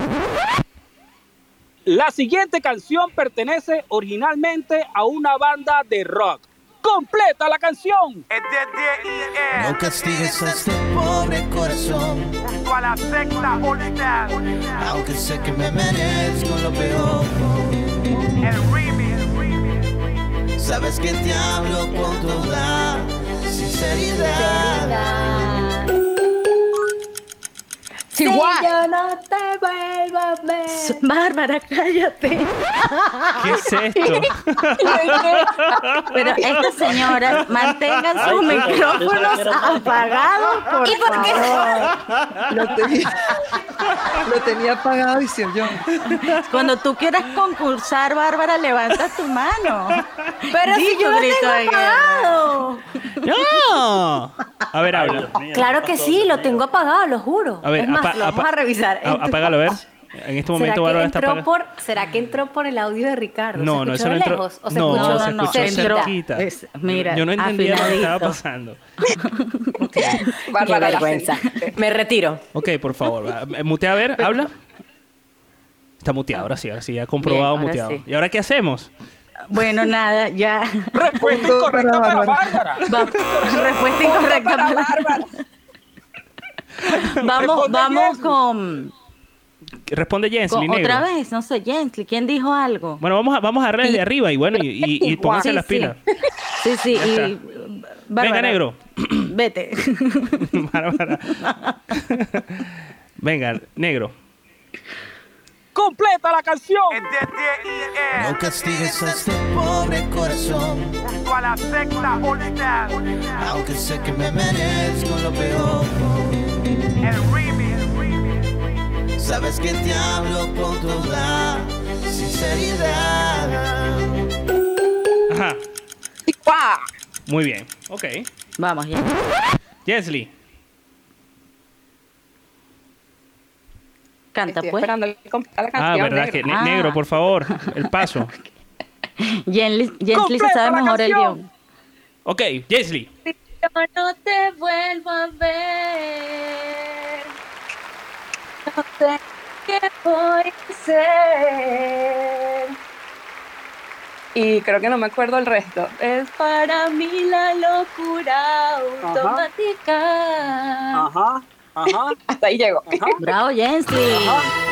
S7: La siguiente canción pertenece originalmente a una banda de rock. Completa la canción.
S11: No castigues a este pobre corazón.
S12: Junto a la secta All-Star.
S11: Aunque sé que me merezco lo peor.
S12: El remix.
S11: Sabes que te hablo con toda sinceridad.
S8: Chihuahua.
S2: yo no te vuelvo a ver.
S4: Bárbara, cállate.
S1: ¿Qué es esto?
S4: Pero esta señora, mantengan sus micrófonos apagados, por
S3: ¿Y por qué?
S4: favor.
S3: Lo tenía, lo tenía apagado y se oyó.
S4: Cuando tú quieras concursar, Bárbara, levanta tu mano.
S2: Pero
S4: Di
S2: si yo lo
S4: grito
S2: tengo apagado.
S1: ¡No! A ver, habla.
S2: Claro que sí, lo tengo apagado, lo juro.
S1: A ver,
S2: es más,
S1: apa-
S2: lo vamos
S1: apa-
S2: a revisar.
S1: apágalo, a ver. En este momento
S2: ¿Será que,
S1: Bárbara está
S2: entró
S1: apagada.
S2: por, ¿Será que entró por el audio de Ricardo?
S1: No,
S2: ¿Se
S1: no, eso no entró.
S2: lejos? ¿O se
S1: no,
S2: escuchó?
S1: se
S4: no,
S1: escuchó
S4: entró.
S1: cerquita.
S4: Es- mira,
S1: Yo no entendía lo que estaba pasando.
S2: Qué
S8: Bárbara, la
S2: vergüenza. Me retiro.
S1: Ok, por favor. Eh, Mutea, a ver, habla. Está muteado, ahora sí, ahora sí, ya comprobado
S4: Bien,
S1: muteado.
S4: sí.
S1: ¿Y ahora qué hacemos?
S4: Bueno, nada, ya.
S7: Respuesta incorrecta
S3: para Bárbara.
S7: Bárbara.
S4: Respuesta incorrecta. para- Vamos,
S7: Responde
S4: vamos
S7: Jensley.
S4: con,
S1: Responde
S4: con
S1: negro.
S4: otra vez, no sé, Jensley, ¿quién dijo algo?
S1: Bueno, vamos a, vamos a darle desde arriba y bueno, y, y, y pónganse
S4: Sí,
S1: las pilas.
S4: Sí, sí, y. Bárbara,
S1: Venga, negro.
S4: Vete.
S1: Bárbara. Venga, negro.
S7: Completa la canción.
S11: No castigues a este pobre corazón.
S12: Junto a la secta.
S11: Aunque sé que me merezco lo peor. Sabes que te hablo con toda sinceridad.
S1: Ajá. Muy bien. Ok.
S4: Vamos, ya. Canta,
S8: Estoy
S4: pues.
S8: esperando la canción.
S1: Ah, verdad
S8: negro.
S1: que ne-
S4: Ah.
S1: negro, por favor, el paso.
S4: Jensley se
S7: Completa
S4: sabe
S7: la
S4: mejor el
S7: canción.
S4: guion.
S1: Ok, Jensley.
S4: Yo no te vuelvo a ver. No sé qué voy a hacer.
S8: Y creo que no me acuerdo el resto.
S4: Es para mí la locura automática.
S7: Ajá, ajá.
S8: Hasta ahí llego.
S7: Ajá.
S4: Bravo, Jensley.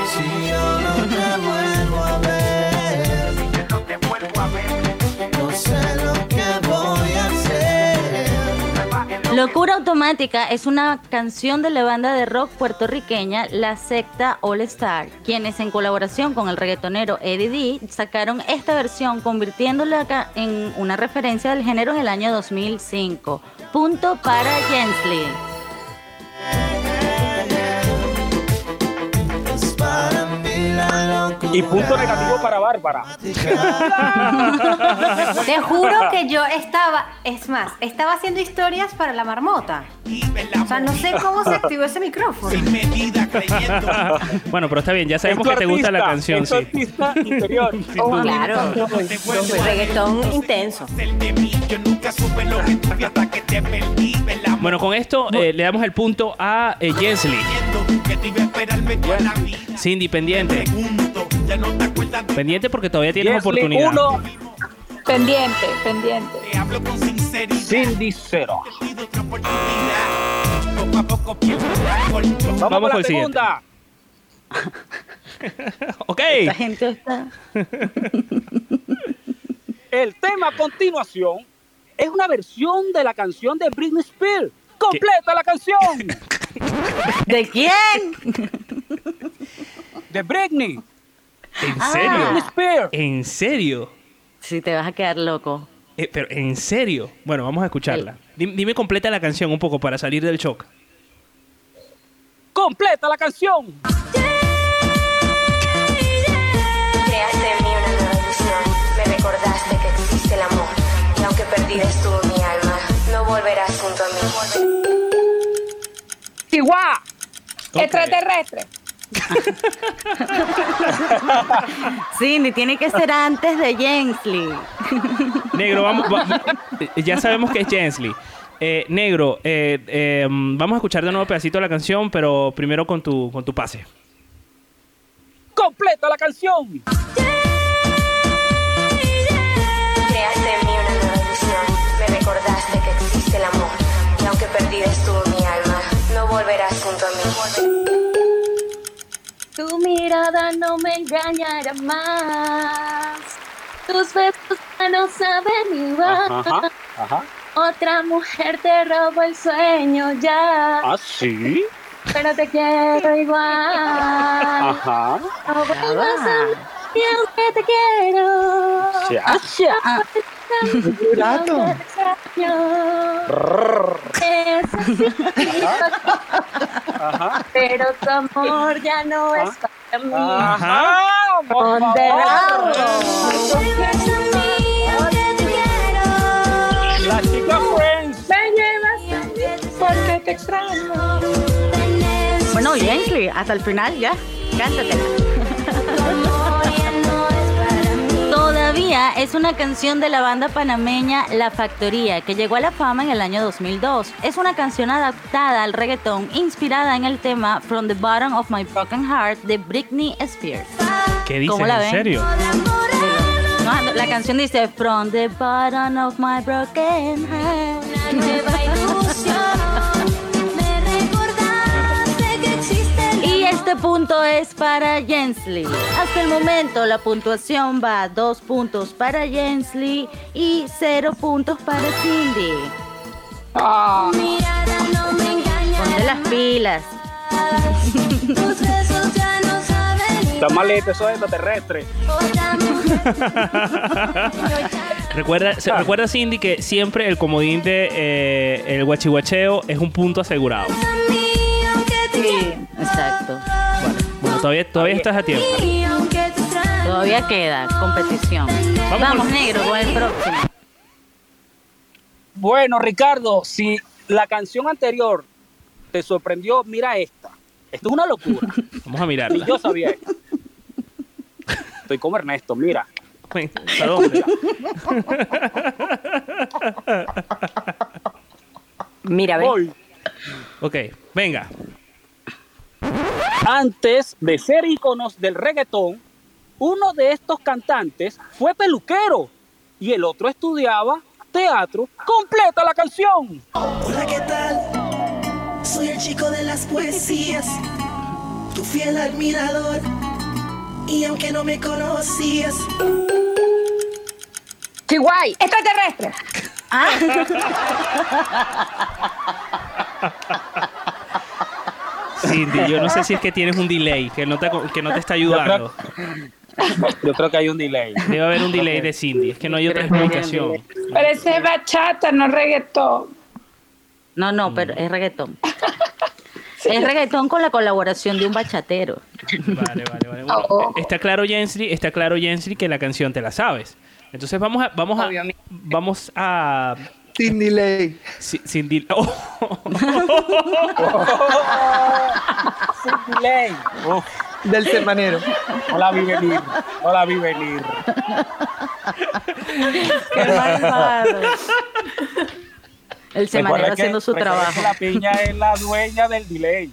S11: Si yo no te vuelvo a ver,
S12: No te vuelvo a ver.
S11: no sé lo que voy.
S4: Locura Automática es una canción de la banda de rock puertorriqueña La Secta All Star, quienes en colaboración con el reggaetonero Eddie D sacaron esta versión convirtiéndola en una referencia del género en el año 2005. Punto para Jensley.
S7: Y punto negativo para Bárbara.
S13: Te juro que yo estaba, es más, estaba haciendo historias para la marmota. O sea, no sé cómo se activó ese micrófono.
S1: bueno, pero está bien, ya sabemos que te gusta la canción,
S7: es
S1: sí.
S7: artista interior.
S13: Oh, claro. Reggaetón intenso.
S1: Bueno, con esto eh, le damos el punto a eh, Jensly. Cindy, pendiente. Pendiente porque todavía tienes oportunidad.
S9: uno. Pendiente, pendiente.
S7: Cindy cero. Vamos,
S1: Vamos
S7: con
S1: con
S7: la
S1: el siguiente.
S7: segunda.
S1: ok.
S4: La gente está.
S7: El tema a continuación es una versión de la canción de Britney Spears. ¡Completa la canción!
S4: ¿De quién?
S7: De Britney.
S1: ¿En
S4: Ah.
S1: serio? ¿En serio?
S4: Sí, te vas a quedar loco.
S1: Eh, pero, ¿en serio? Bueno, vamos a escucharla. Dim- Dime completa la canción un poco para salir del shock.
S7: ¡Completa la canción!
S14: Creaste en mí una nueva ilusión. Me recordaste que existe el amor. Y aunque perdieras tú mi alma, no volverás junto a mí.
S9: Chihuahua.
S1: Ok.
S9: Extraterrestre.
S4: Cindy, tiene que ser antes de Jensley.
S1: Negro, vamos. va- ya sabemos que es Jensley. Eh, negro, eh, eh, vamos a escuchar de nuevo pedacito de la canción, pero primero con tu, con tu pase.
S7: ¡Completa la canción!
S14: Creaste en mí una nueva ilusión. Me recordaste que existe el amor. Y aunque perdieras tú mi alma, no volverás junto a mí.
S15: Tu mirada no me engañará más. Tus besos ya no saben igual.
S7: Ajá, ajá.
S15: Otra mujer te robó el sueño ya.
S7: ¿Ah, sí?
S15: Pero te quiero igual.
S7: Ajá.
S15: No vuelvas a aunque te quiero.
S7: Ya.
S15: Sí.
S7: Ajá.
S15: Pero tu amor ya no es para mí.
S7: Ajá. La chica Friends.
S9: Me llevas porque te extraño.
S4: Bueno, Jensley, hasta el final ya. Cántatela. Todavía es una canción de la banda panameña La Factoría que llegó a la fama en el año 2002. Es una canción adaptada al reggaetón inspirada en el tema From the Bottom of My Broken Heart de Britney Spears.
S1: ¿Qué dices?
S4: ¿Cómo la
S1: ¿En serio?
S4: No, la canción dice From the bottom of my broken heart. Este punto es para Jensley. Hasta el momento la puntuación va dos puntos para Jensley y cero puntos para Cindy. Ponte las pilas.
S7: Está maleta, eso es extraterrestre.
S1: Recuerda, se- recuerda Cindy que siempre el comodín de eh, el guachihuacheo es un punto asegurado.
S4: Sí, exacto.
S1: Bueno, todavía, todavía estás a tiempo.
S4: Todavía queda competición. Vamos,
S1: con-
S4: negro, con el próximo.
S7: Bueno, Ricardo, si la canción anterior te sorprendió, mira esta. Esto es una locura.
S1: Vamos a mirarla.
S7: yo sabía esto. Estoy como Ernesto, mira.
S1: ¿Para dónde?
S13: Mira, ve.
S7: Voy.
S1: Ok, venga.
S7: Antes de ser íconos del reggaetón, uno de estos cantantes fue peluquero y el otro estudiaba teatro. ¡Completa la canción!
S11: Hola, ¿qué tal? Soy el chico de las poesías, tu fiel admirador. Y aunque no me conocías,
S9: Chihuahua. Extraterrestre.
S1: Cindy, yo no sé si es que tienes un delay que no te, que no te está ayudando.
S7: Yo creo que hay un delay.
S1: Debe haber un delay de Cindy. Es que no hay otra explicación.
S9: Pero ese es bachata, no reggaetón.
S4: No, no, pero es reggaetón. Es reggaetón con la colaboración de un bachatero.
S1: Vale, vale, vale. Bueno, está claro, Jensly, está claro, Jensly, que la canción te la sabes. Entonces vamos a, vamos a, vamos a.
S3: Sin delay.
S1: sin delay. Oh.
S7: Sin delay. Uf,
S3: Del semanero.
S7: no la vi venir. No la vi venir.
S4: Qué malvado. El semanero
S7: que-
S4: haciendo su trabajo.
S7: que La piña es la dueña del delay.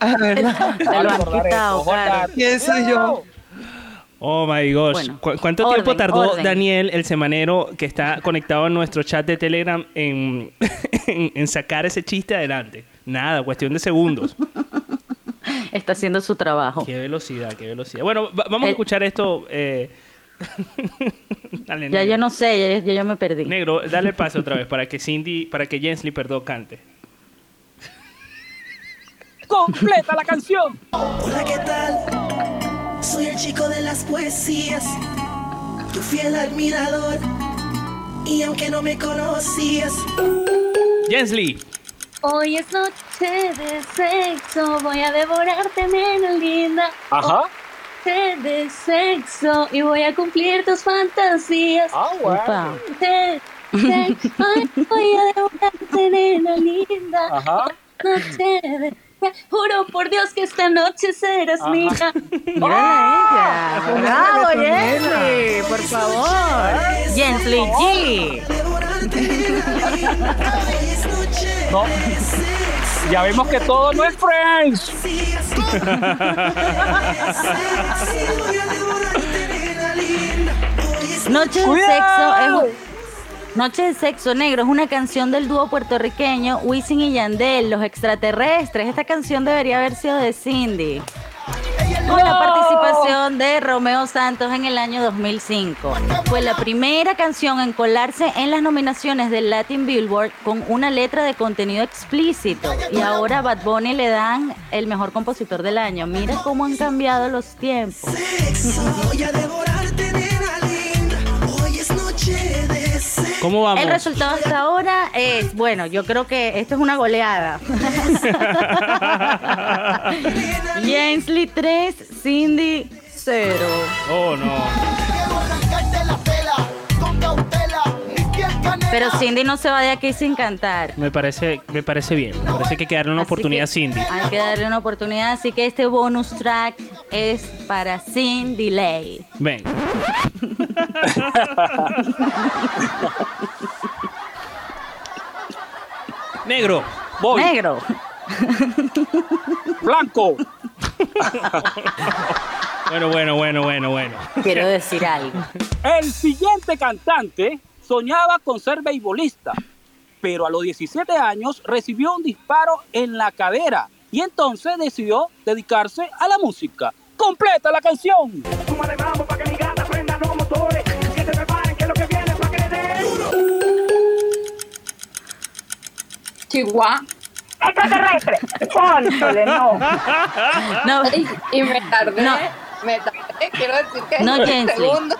S3: Ah, ¿verdad?
S4: Te lo han quitado, claro.
S3: ¿Quién soy yo?
S1: Oh my gosh.
S4: Bueno,
S1: ¿Cu- ¿Cuánto
S4: orden,
S1: tiempo tardó
S4: orden.
S1: Daniel, el semanero, que está conectado en nuestro chat de Telegram, en, en, en sacar ese chiste adelante? Nada, cuestión de segundos.
S4: Está haciendo su trabajo.
S1: Qué velocidad, qué velocidad. Bueno, va- vamos a
S4: Eh.
S1: escuchar esto. eh, dale,
S4: Ya
S1: negro.
S4: yo no sé, ya, ya yo me perdí.
S1: Negro, dale el paso otra vez para que Cindy, para que Jensly, perdón, cante.
S7: Completa la canción.
S11: Hola, ¿qué tal? Soy el chico de las poesías, tu fiel admirador. Y aunque no me conocías,
S1: Jensly.
S15: Hoy es noche de sexo, voy a devorarte, nena linda.
S7: Ajá.
S15: Noche de sexo y voy a cumplir tus fantasías.
S7: Ah, bueno.
S4: Upa.
S15: Noche de sexo, voy a devorarte, nena linda.
S7: Ajá.
S15: Noche de Juro por Dios que esta noche serás
S7: Ajá.
S15: mía.
S4: Mira ella. Bravo, Jensly, por favor. Jensly G.
S7: No. Ya vimos que todo no es Friends.
S4: Noche de sexo es Noche de sexo negro es una canción del dúo puertorriqueño Wisin y Yandel, Los extraterrestres. Esta canción debería haber sido de Cindy. Con la participación de Romeo Santos en el año 2005. Fue la primera canción en colarse en las nominaciones del Latin Billboard con una letra de contenido explícito. Y ahora a Bad Bunny le dan el mejor compositor del año. Mira cómo han cambiado los tiempos.
S11: voy a devorarte,
S1: ¿Cómo vamos?
S4: El resultado hasta ahora es, bueno, yo creo que esto es una goleada. Jensley 3, Cindy 0.
S1: Oh, no.
S4: Pero Cindy no se va de aquí sin cantar.
S1: Me parece, me parece bien. Me parece que hay que darle una
S4: Así
S1: oportunidad
S4: que
S1: a Cindy.
S4: Hay que darle una oportunidad, así que este bonus track es para Cindy Lay.
S1: Ven. Negro.
S7: Voy.
S4: Negro.
S7: Blanco.
S1: Bueno, bueno, bueno, bueno, bueno.
S4: Quiero decir algo.
S7: El siguiente cantante soñaba con ser beisbolista, pero a los 17 años recibió un disparo en la cadera y entonces decidió dedicarse a la música. ¡Completa la canción!
S8: Chihuahua.
S9: Extraterrestre. Cónchale, no.
S4: No,
S8: Y me tardé.
S4: No.
S8: Me tardé, quiero decir que
S4: No,
S8: en
S4: Jensi.
S8: segundo.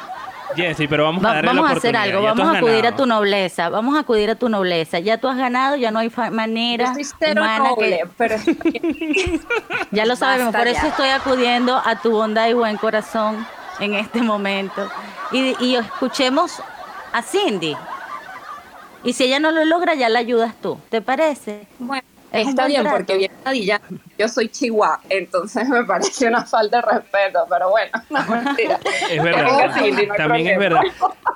S1: Jessy, pero vamos a darle
S4: vamos
S1: la
S4: a hacer algo, vamos a acudir a tu nobleza, vamos a acudir a tu nobleza. Ya tú has ganado, ya no hay fa- manera
S8: Yo soy cero
S4: humana
S8: noble,
S4: que
S8: pero
S4: ya lo sabemos,
S8: Basta
S4: por eso
S8: ya.
S4: estoy acudiendo a tu bondad y buen corazón en este momento. Y, y escuchemos a Cindy. Y si ella no lo logra, ya la ayudas tú. ¿Te parece?
S8: bueno, está bien
S4: trato.
S8: porque viene Nadilla. Yo soy Chihuahua, entonces me parece una falta de respeto, pero bueno, no mentira.
S1: Es
S8: Que
S1: verdad.
S8: Cindy, no
S1: También es verdad.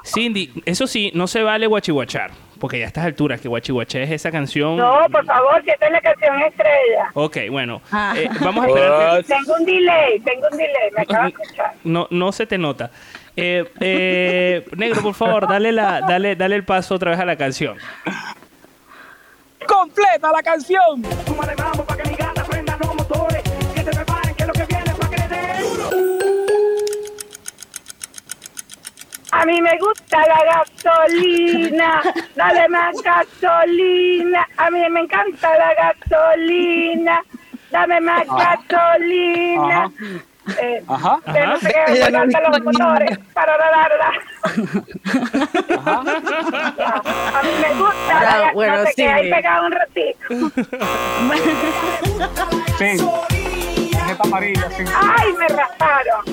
S1: Cindy, eso sí, no se vale guachihuachar. Porque ya a estas alturas que guachihuachar es esa canción.
S9: No, por favor, si esta es la canción estrella.
S1: Ok, bueno.
S4: Ah.
S1: eh, vamos a esperar. que-
S9: Tengo un delay, tengo un delay, me acabo de escuchar.
S1: No, no se te nota. Eh, eh, negro, por favor, dale, la, dale, dale el paso otra vez a la canción.
S7: ¡Completa la canción!
S9: A mí me gusta la gasolina, dale más gasolina. A mí me encanta la gasolina, dame más
S7: Ajá.
S9: gasolina.
S7: Ajá.
S9: Eh,
S7: Ajá.
S9: que no sé qué, me
S3: Ella no
S9: los motores. Para la, la, la.
S7: Ajá.
S9: A Me gusta.
S4: Bravo,
S9: no
S4: bueno,
S9: te
S4: sí,
S9: quedes ahí pegado un ratito.
S7: Sí. Tarjeta amarilla, sí.
S9: Ay, me rasparon.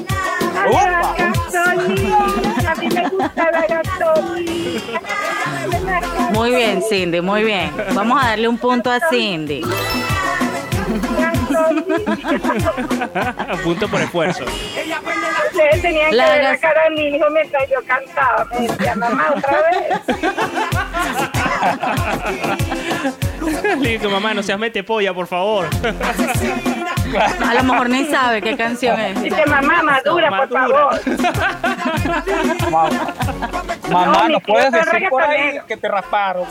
S9: Ay, la gasolina. A mí me gusta la gasolina.
S4: Muy bien, Cindy, muy bien. Vamos a darle un punto a Cindy.
S1: Punto por esfuerzo.
S9: Ustedes tenían
S4: La
S9: que ver la cara de mi hijo mientras yo cantaba. Me decía, mamá, otra vez.
S1: Le mamá, no seas mete polla, por favor.
S4: A lo mejor ni sabe qué canción es.
S9: Dice, mamá, madura, por favor.
S7: Mamá,
S9: No, mi
S7: ¿no puedes decir por ahí que te rasparon?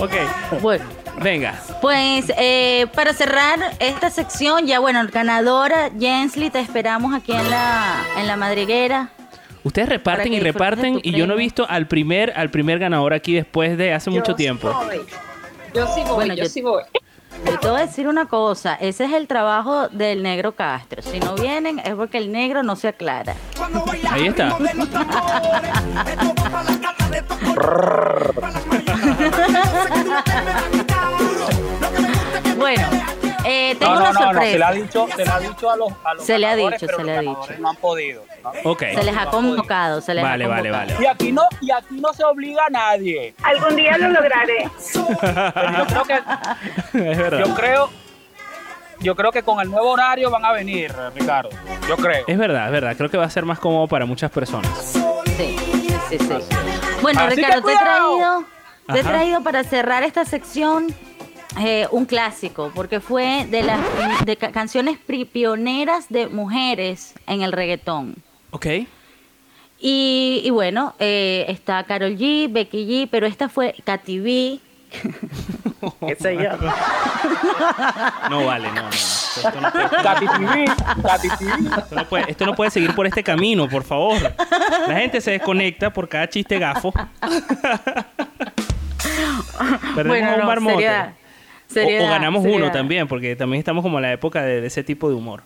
S1: ok.
S4: Bueno.
S1: Venga.
S4: Pues eh, para cerrar esta sección, ya bueno, ganadora, Jensly, te esperamos aquí en la, en la madriguera.
S1: Ustedes reparten y reparten y yo no he visto al primer al primer ganador aquí después de hace mucho tiempo.
S8: Yo sí voy,
S4: Bueno,
S8: yo,
S4: yo-
S8: sí voy.
S4: Y te voy a decir una cosa, ese es el trabajo del negro Castro. Si no vienen es porque el negro no se aclara.
S1: Ahí está.
S4: Bueno, eh, tengo
S7: No, no,
S4: una
S7: no, no,
S4: sorpresa.
S7: se le ha dicho, se le ha dicho a los, a los
S4: Se le ha dicho, se le ha dicho.
S7: No han podido. ¿no?
S1: Ok.
S4: Se les ha convocado, se les
S1: Vale,
S4: ha
S1: vale,
S4: convocado.
S1: vale.
S7: Y aquí no, y aquí no se obliga a nadie.
S9: Algún día lo lograré.
S7: Pero yo creo que,
S1: es verdad.
S7: yo creo, yo creo que con el nuevo horario van a venir, Ricardo. Yo creo.
S1: Es verdad, es verdad. Creo que va a ser más cómodo para muchas personas.
S4: Sí, sí, sí. Bueno,
S7: Así
S4: Ricardo, te he traído, te he traído para cerrar esta sección eh, un clásico, porque fue de las de ca- canciones pri- pioneras de mujeres en el reggaetón.
S1: Ok.
S4: Y, y bueno, eh, está Carol G, Becky G, pero esta fue Katy B. ¿Qué yo?
S1: No vale, no, no. Esto no puede, esto no puede- esto no puede seguir por este camino, por favor. La gente se desconecta por cada chiste gafo. Perdemos
S4: Bueno,
S1: a un
S4: no,
S1: marmote.
S4: Seriedad,
S1: O- ganamos uno también, porque también estamos como en la época de, de ese tipo de humor.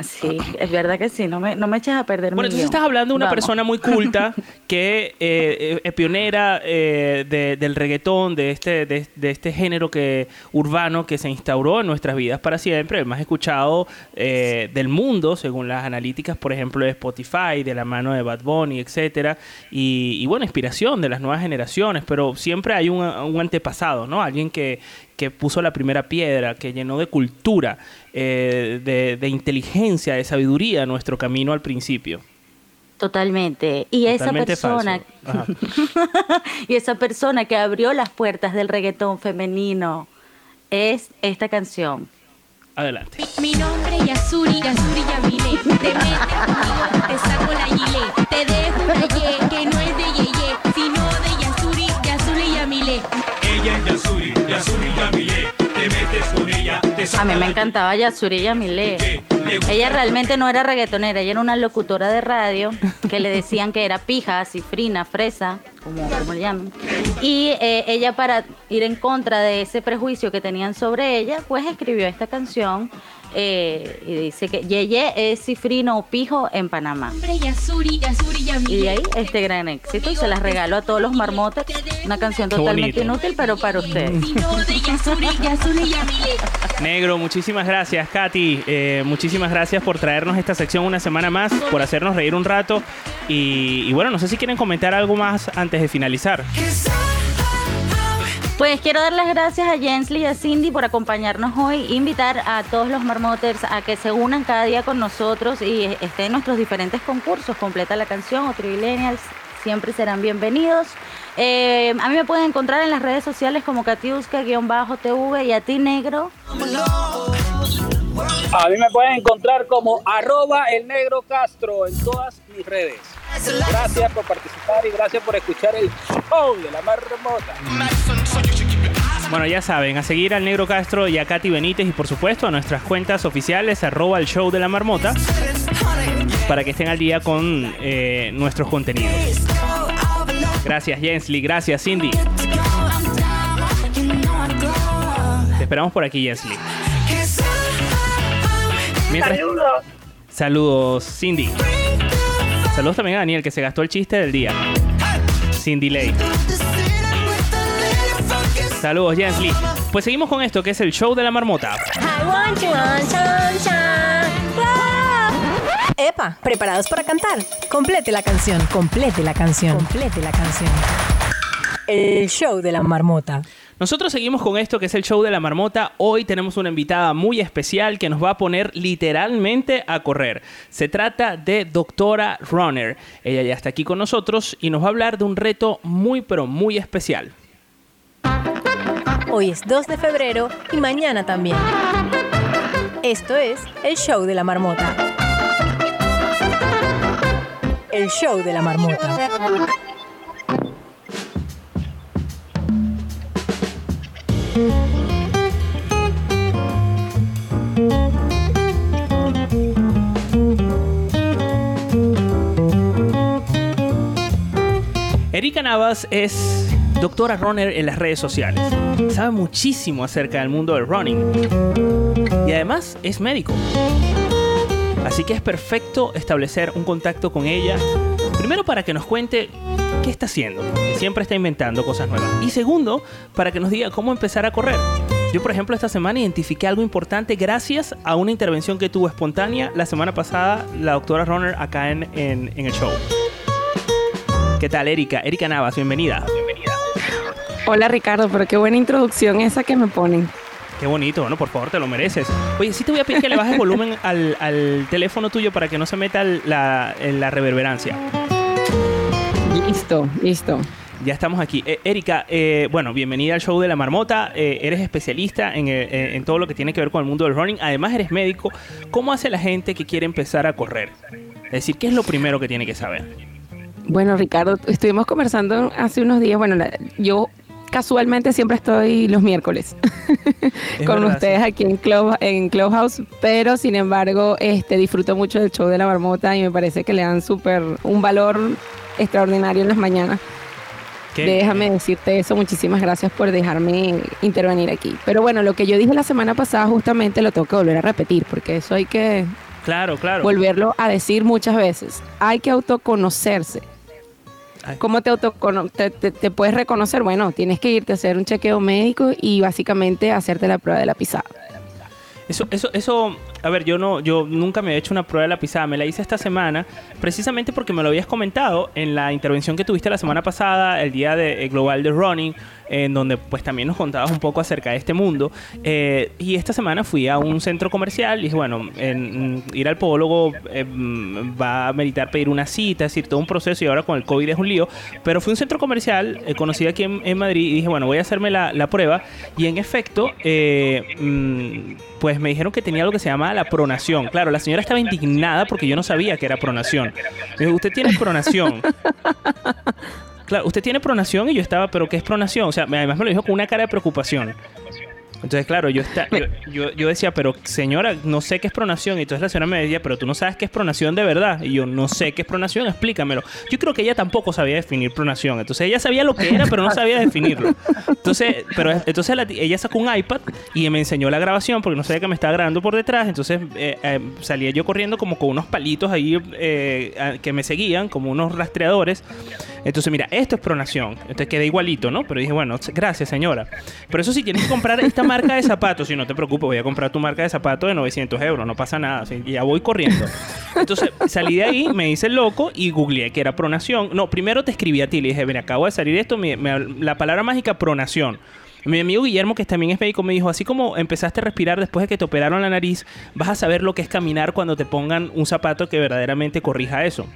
S4: Sí, es verdad que sí, no me, no me eches a perder
S1: Bueno, entonces
S4: guion.
S1: estás hablando de una
S4: Vamos.
S1: persona muy culta que eh, eh, es pionera eh, de- del reggaetón, de este, de, de este género que urbano que se instauró en nuestras vidas para siempre, el más escuchado eh, del mundo, según las analíticas, por ejemplo, de Spotify, de la mano de Bad Bunny, etcétera, y, y bueno, inspiración de las nuevas generaciones, pero siempre hay un, un antepasado, ¿no? Alguien que, que puso la primera piedra, que llenó de cultura, eh, de, de inteligencia, de sabiduría nuestro camino al principio.
S4: Totalmente. Y esa persona, y esa persona que abrió las puertas del reggaetón femenino es esta canción.
S1: Adelante.
S16: Mi nombre es Yasuri, Yasuri Yamile. Te metes conmigo, te saco la gile. Te dejo una Yasuri, Yasuri Yamile.
S17: Te metes con ella, te
S4: A mí me encantaba Yasuri Yamile. Ella realmente no era reggaetonera, ella era una locutora de radio que le decían que era pija, cifrina, fresa, como, como le llaman. Y eh, ella para ir en contra de ese prejuicio que tenían sobre ella, pues escribió esta canción eh, y dice que Yeye es cifrino o pijo en Panamá. Y de ahí este gran éxito y se las regalo a todos los marmotes. Una canción totalmente inútil, pero para ustedes.
S1: Negro, muchísimas gracias, Katy. Eh, muchísimas gracias por traernos esta sección una semana más, por hacernos reír un rato. Y, y bueno, no sé si quieren comentar algo más antes de finalizar.
S4: Pues quiero dar las gracias a Jensly y a Cindy por acompañarnos hoy, invitar a todos los marmoters a que se unan cada día con nosotros y estén en nuestros diferentes concursos, completa la canción o Trivilenials, siempre serán bienvenidos. Eh, a mí me pueden encontrar en las redes sociales como Katiuska-TV y a ti negro.
S7: A mí me pueden encontrar como arroba el negro Castro en todas mis redes. Gracias por participar y gracias por escuchar el show de la marmota.
S1: Bueno, ya saben, a seguir al Negro Castro y a Katy Benítez y por supuesto a nuestras cuentas oficiales, arroba el show de la marmota, para que estén al día con eh, nuestros contenidos. Gracias Jensly, gracias Cindy. Te esperamos por aquí, Jensly. Mientras-
S9: Saludos.
S1: Saludos, Cindy. Saludos también a Daniel, que se gastó el chiste del día. Sin delay. Saludos, Jens Lee. Pues seguimos con esto, que es el show de la marmota.
S2: Epa, ¿preparados para cantar? Complete la canción, complete la canción, complete la canción. El show de la marmota.
S1: Nosotros seguimos con esto que es el show de la marmota. Hoy tenemos una invitada muy especial que nos va a poner literalmente a correr. Se trata de Doctora Runner. Ella ya está aquí con nosotros y nos va a hablar de un reto muy pero muy especial.
S2: Hoy es 2 de febrero y mañana también. Esto es el show de la marmota. El show de la marmota.
S1: Erika Navas es doctora runner en las redes sociales. Sabe muchísimo acerca del mundo del running. Y además es médico. Así que es perfecto establecer un contacto con ella. Primero para que nos cuente qué está haciendo, que siempre está inventando cosas nuevas. Y segundo, para que nos diga cómo empezar a correr. Yo, por ejemplo, esta semana identifiqué algo importante gracias a una intervención que tuvo espontánea la semana pasada la doctora Runner acá en, en- en el show. ¿Qué tal, Erika? Erika Navas, bienvenida.
S18: Hola Ricardo, pero qué buena introducción esa que me ponen.
S1: Qué bonito, bueno, por favor, te lo mereces. Oye, sí te voy a pedir que le bajes volumen al, al teléfono tuyo para que no se meta el- la, en la reverberancia.
S18: Listo, listo.
S1: Ya estamos aquí. Eh, Erika, eh, bueno, bienvenida al show de la marmota. Eh, eres especialista en, eh, en todo lo que tiene que ver con el mundo del running. Además, eres médico. ¿Cómo hace la gente que quiere empezar a correr? Es decir, ¿qué es lo primero que tiene que saber?
S18: Bueno, Ricardo, estuvimos conversando hace unos días. Bueno, la- yo casualmente siempre estoy los miércoles con
S1: verdad,
S18: ustedes aquí en, Club, en Clubhouse, pero sin embargo este, disfruto mucho del show de la marmota y me parece que le dan súper un valor extraordinario en las mañanas.
S1: ¿Qué?
S18: Déjame decirte eso, muchísimas gracias por dejarme intervenir aquí. Pero bueno, lo que yo dije la semana pasada justamente lo tengo que volver a repetir, porque eso hay que
S1: Claro, claro.
S18: volverlo a decir muchas veces. Hay que autoconocerse. ¿Cómo te, autocono- te, te- te puedes reconocer? Bueno, tienes que irte a hacer un chequeo médico y básicamente hacerte la prueba de la pisada.
S1: Eso, eso, eso, a ver, yo no, yo nunca me he hecho una prueba de la pisada, me la hice esta semana, precisamente porque me lo habías comentado en la intervención que tuviste la semana pasada, el día de, eh, global de running, en donde pues también nos contabas un poco acerca de este mundo. Eh, y esta semana fui a un centro comercial y dije, bueno, en- ir al podólogo eh, mm, va a meritar pedir una cita, es decir, todo un proceso y ahora con el COVID es un lío. Pero fui a un centro comercial eh, conocido aquí en, en Madrid y dije, bueno, voy a hacerme la, la prueba. Y en efecto, eh, mm, pues me dijeron que tenía algo que se llama la pronación. Claro, la señora estaba indignada porque yo no sabía que era pronación. Me dijo, usted tiene pronación. Claro, usted tiene pronación y yo estaba, pero ¿qué es pronación? O sea, además me lo dijo con una cara de preocupación. Entonces, claro, yo, está, yo, yo, yo decía, pero señora, no sé qué es pronación. Y entonces la señora me decía, pero tú no sabes qué es pronación de verdad. Y yo, no sé qué es pronación, explícamelo. Yo creo que ella tampoco sabía definir pronación. Entonces ella sabía lo que era, pero no sabía definirlo. Entonces, pero entonces la- ella sacó un iPad y me enseñó la grabación porque no sabía que me estaba grabando por detrás. Entonces eh, eh, salía yo corriendo como con unos palitos ahí eh, que me seguían, como unos rastreadores. Entonces, mira, esto es pronación. Entonces quedé igualito, ¿no? Pero dije, bueno, gracias, señora. Pero eso sí, tienes que comprar esta marca de zapatos. Y no te preocupes, voy a comprar tu marca de zapatos de 900 euros. No pasa nada. ya voy corriendo. Entonces salí de ahí, me hice loco y googleé que era pronación. No, primero te escribí a ti. Le dije, mira, acabo de salir esto. me- la palabra mágica, pronación. Mi amigo Guillermo, que también es médico, me dijo, así como empezaste a respirar después de que te operaron la nariz, vas a saber lo que es caminar cuando te pongan un zapato que verdaderamente corrija eso.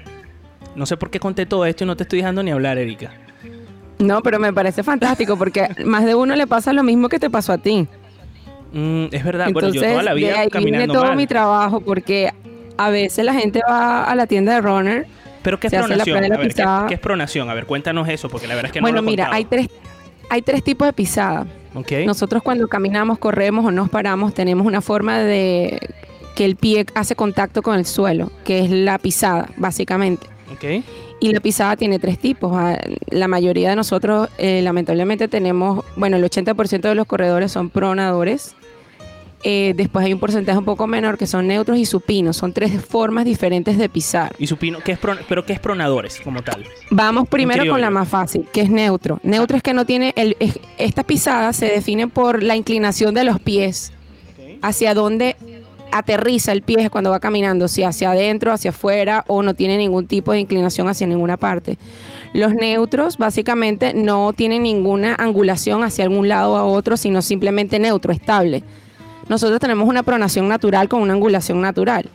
S1: No sé por qué conté todo esto y no te estoy dejando ni hablar, Erika.
S18: No, pero me parece fantástico porque más de uno le pasa lo mismo que te pasó a ti.
S1: Mm, es verdad, bueno,
S18: Entonces,
S1: yo toda la
S18: de
S1: vida
S18: ahí viene todo
S1: mal.
S18: mi trabajo porque a veces la gente va a la tienda de runner.
S1: Pero ¿qué es pronación?
S18: de
S1: ver, ¿qué,
S18: pisada.
S1: qué es pronación? A ver, cuéntanos eso, porque la verdad es que
S18: bueno,
S1: no lo he
S18: mira,
S1: contado.
S18: hay tres, hay tres tipos de pisada.
S1: Ok.
S18: Nosotros cuando caminamos, corremos o nos paramos, tenemos una forma de que el pie hace contacto con el suelo, que es la pisada, básicamente. Y la pisada tiene tres tipos. Ah, La mayoría de nosotros, eh, lamentablemente, tenemos, bueno, el 80% de los corredores son pronadores Eh, después hay un porcentaje un poco menor que son neutros y supinos. Son tres formas diferentes de pisar.
S1: Y supino, ¿qué es pro- pero qué es pronadores como tal?
S18: Vamos primero con la más fácil, que es neutro. Neutro es que no tiene el, es- esta pisada se define por la inclinación de los pies, hacia dónde aterriza el pie cuando va caminando, si hacia adentro, hacia afuera o no tiene ningún tipo de inclinación hacia ninguna parte. Los neutros básicamente no tienen ninguna angulación hacia algún lado o a otro, sino simplemente neutro, estable. Nosotros tenemos una pronación natural con una angulación natural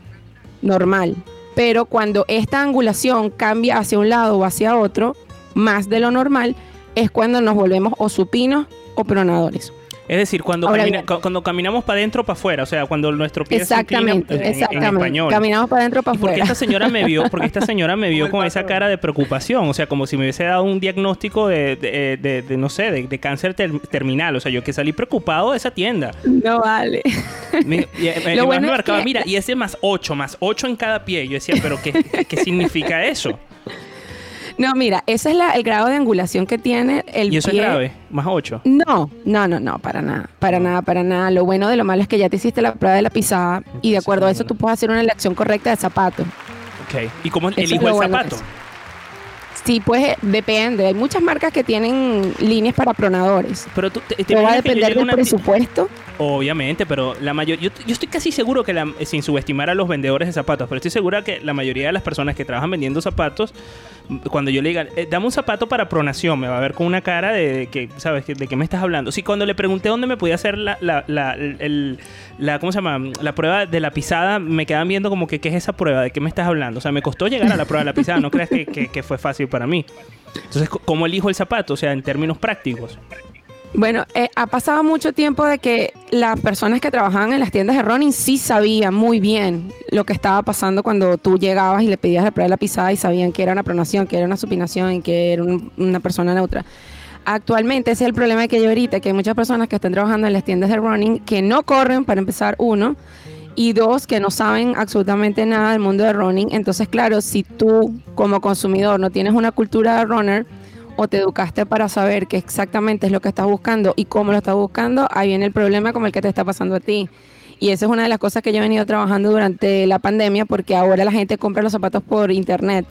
S18: normal. Pero cuando esta angulación cambia hacia un lado o hacia otro, más de lo normal, es cuando nos volvemos o supinos o pronadores.
S1: Es decir, cuando,
S18: Ahora
S1: camina- cuando caminamos para adentro o para afuera, o sea, cuando nuestro pie se inclina
S18: Exactamente,
S1: en- en,
S18: exactamente.
S1: español.
S18: Caminamos para adentro o para
S1: ¿Y por qué
S18: afuera.
S1: esta señora me vio? Porque esta señora me vio con esa cara de preocupación, o sea, como si me hubiese dado un diagnóstico de, de- de- de, no sé, de, de cáncer ter- terminal, o sea, yo que salí preocupado de esa tienda.
S18: No vale.
S1: Me, y, eh,
S18: Lo
S1: y
S18: bueno
S1: me
S18: es
S1: marcaba,
S18: que-
S1: mira, y ese más 8, más 8 en cada pie. Yo decía, pero ¿qué, qué significa eso?
S18: No, mira, ese es la- el grado de angulación que tiene el
S1: y eso
S18: pie.
S1: es grave, más 8.
S18: No, no, no, no, para nada, para nada, para nada. Lo bueno de lo malo es que ya te hiciste la prueba de la pisada y de acuerdo a eso tú puedes hacer una elección correcta de zapato.
S1: Ok. ¿Y cómo elijo el
S18: bueno
S1: zapato?
S18: Sí, pues eh, depende. Hay muchas marcas que tienen líneas para pronadores.
S1: Pero tú, te, te
S18: Todo va a depender del presupuesto.
S1: Obviamente, pero la mayoría, yo, yo estoy casi seguro que la- sin subestimar a los vendedores de zapatos, pero estoy segura que la mayoría de las personas que trabajan vendiendo zapatos, cuando yo le diga, eh, dame un zapato para pronación, me va a ver con una cara de, que, ¿sabes? ¿De qué me estás hablando? Sí, cuando le pregunté dónde me podía hacer la, la, la, el- la- ¿cómo se llama? La prueba de la pisada, me quedan viendo como que, ¿qué es esa prueba? ¿De qué me estás hablando? O sea, me costó llegar a la prueba de la pisada, no creas que, fue fácil para mí. Entonces, ¿cómo elijo el zapato? O sea, en términos prácticos.
S18: Bueno, eh, ha pasado mucho tiempo de que las personas que trabajaban en las tiendas de running sí sabían muy bien lo que estaba pasando cuando tú llegabas y le pedías la prueba la pisada y sabían que era una pronación, que era una supinación y que era un- una persona neutra. Actualmente ese es el problema que hay ahorita, que hay muchas personas que están trabajando en las tiendas de running que no corren para empezar uno y dos que no saben absolutamente nada del mundo de running. Entonces, claro, si tú como consumidor no tienes una cultura de runner o te educaste para saber qué exactamente es lo que estás buscando y cómo lo estás buscando, ahí viene el problema como el que te está pasando a ti. Y esa es una de las cosas que yo he venido trabajando durante la pandemia porque ahora la gente compra los zapatos por internet.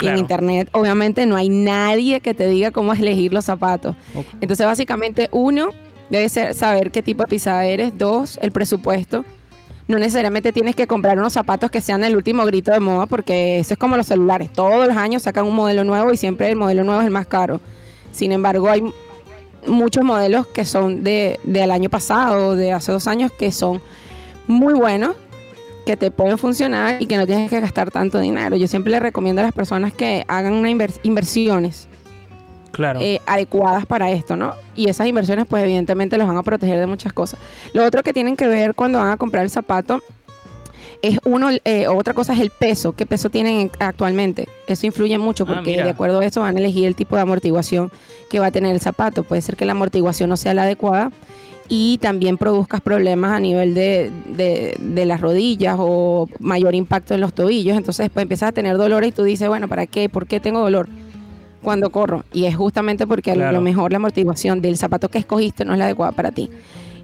S18: Y en
S1: Claro.
S18: internet obviamente no hay nadie que te diga cómo elegir los zapatos. Entonces básicamente uno debe ser saber qué tipo de pisada eres, dos, el presupuesto. No necesariamente tienes que comprar unos zapatos que sean el último grito de moda porque eso es como los celulares. Todos los años sacan un modelo nuevo y siempre el modelo nuevo es el más caro. Sin embargo, hay muchos modelos que son de, del año pasado, de hace dos años, que son muy buenos, que te pueden funcionar y que no tienes que gastar tanto dinero. Yo siempre le recomiendo a las personas que hagan una inver- inversiones
S1: Claro.
S18: eh, adecuadas para esto, ¿no? Y esas inversiones, pues evidentemente los van a proteger de muchas cosas. Lo otro que tienen que ver cuando van a comprar el zapato es uno, eh, otra cosa es el peso, qué peso tienen en- actualmente. Eso influye mucho
S1: Ah,
S18: porque de acuerdo a eso van a elegir el tipo de amortiguación que va a tener el zapato. Puede ser que la amortiguación no sea la adecuada y también produzcas problemas a nivel de, de- de las rodillas o mayor impacto en los tobillos. Entonces después empiezas a tener dolor y tú dices, bueno, ¿para qué? ¿Por qué tengo dolor? Cuando corro. Y es justamente porque a lo mejor la amortiguación del zapato que escogiste no es la adecuada para ti.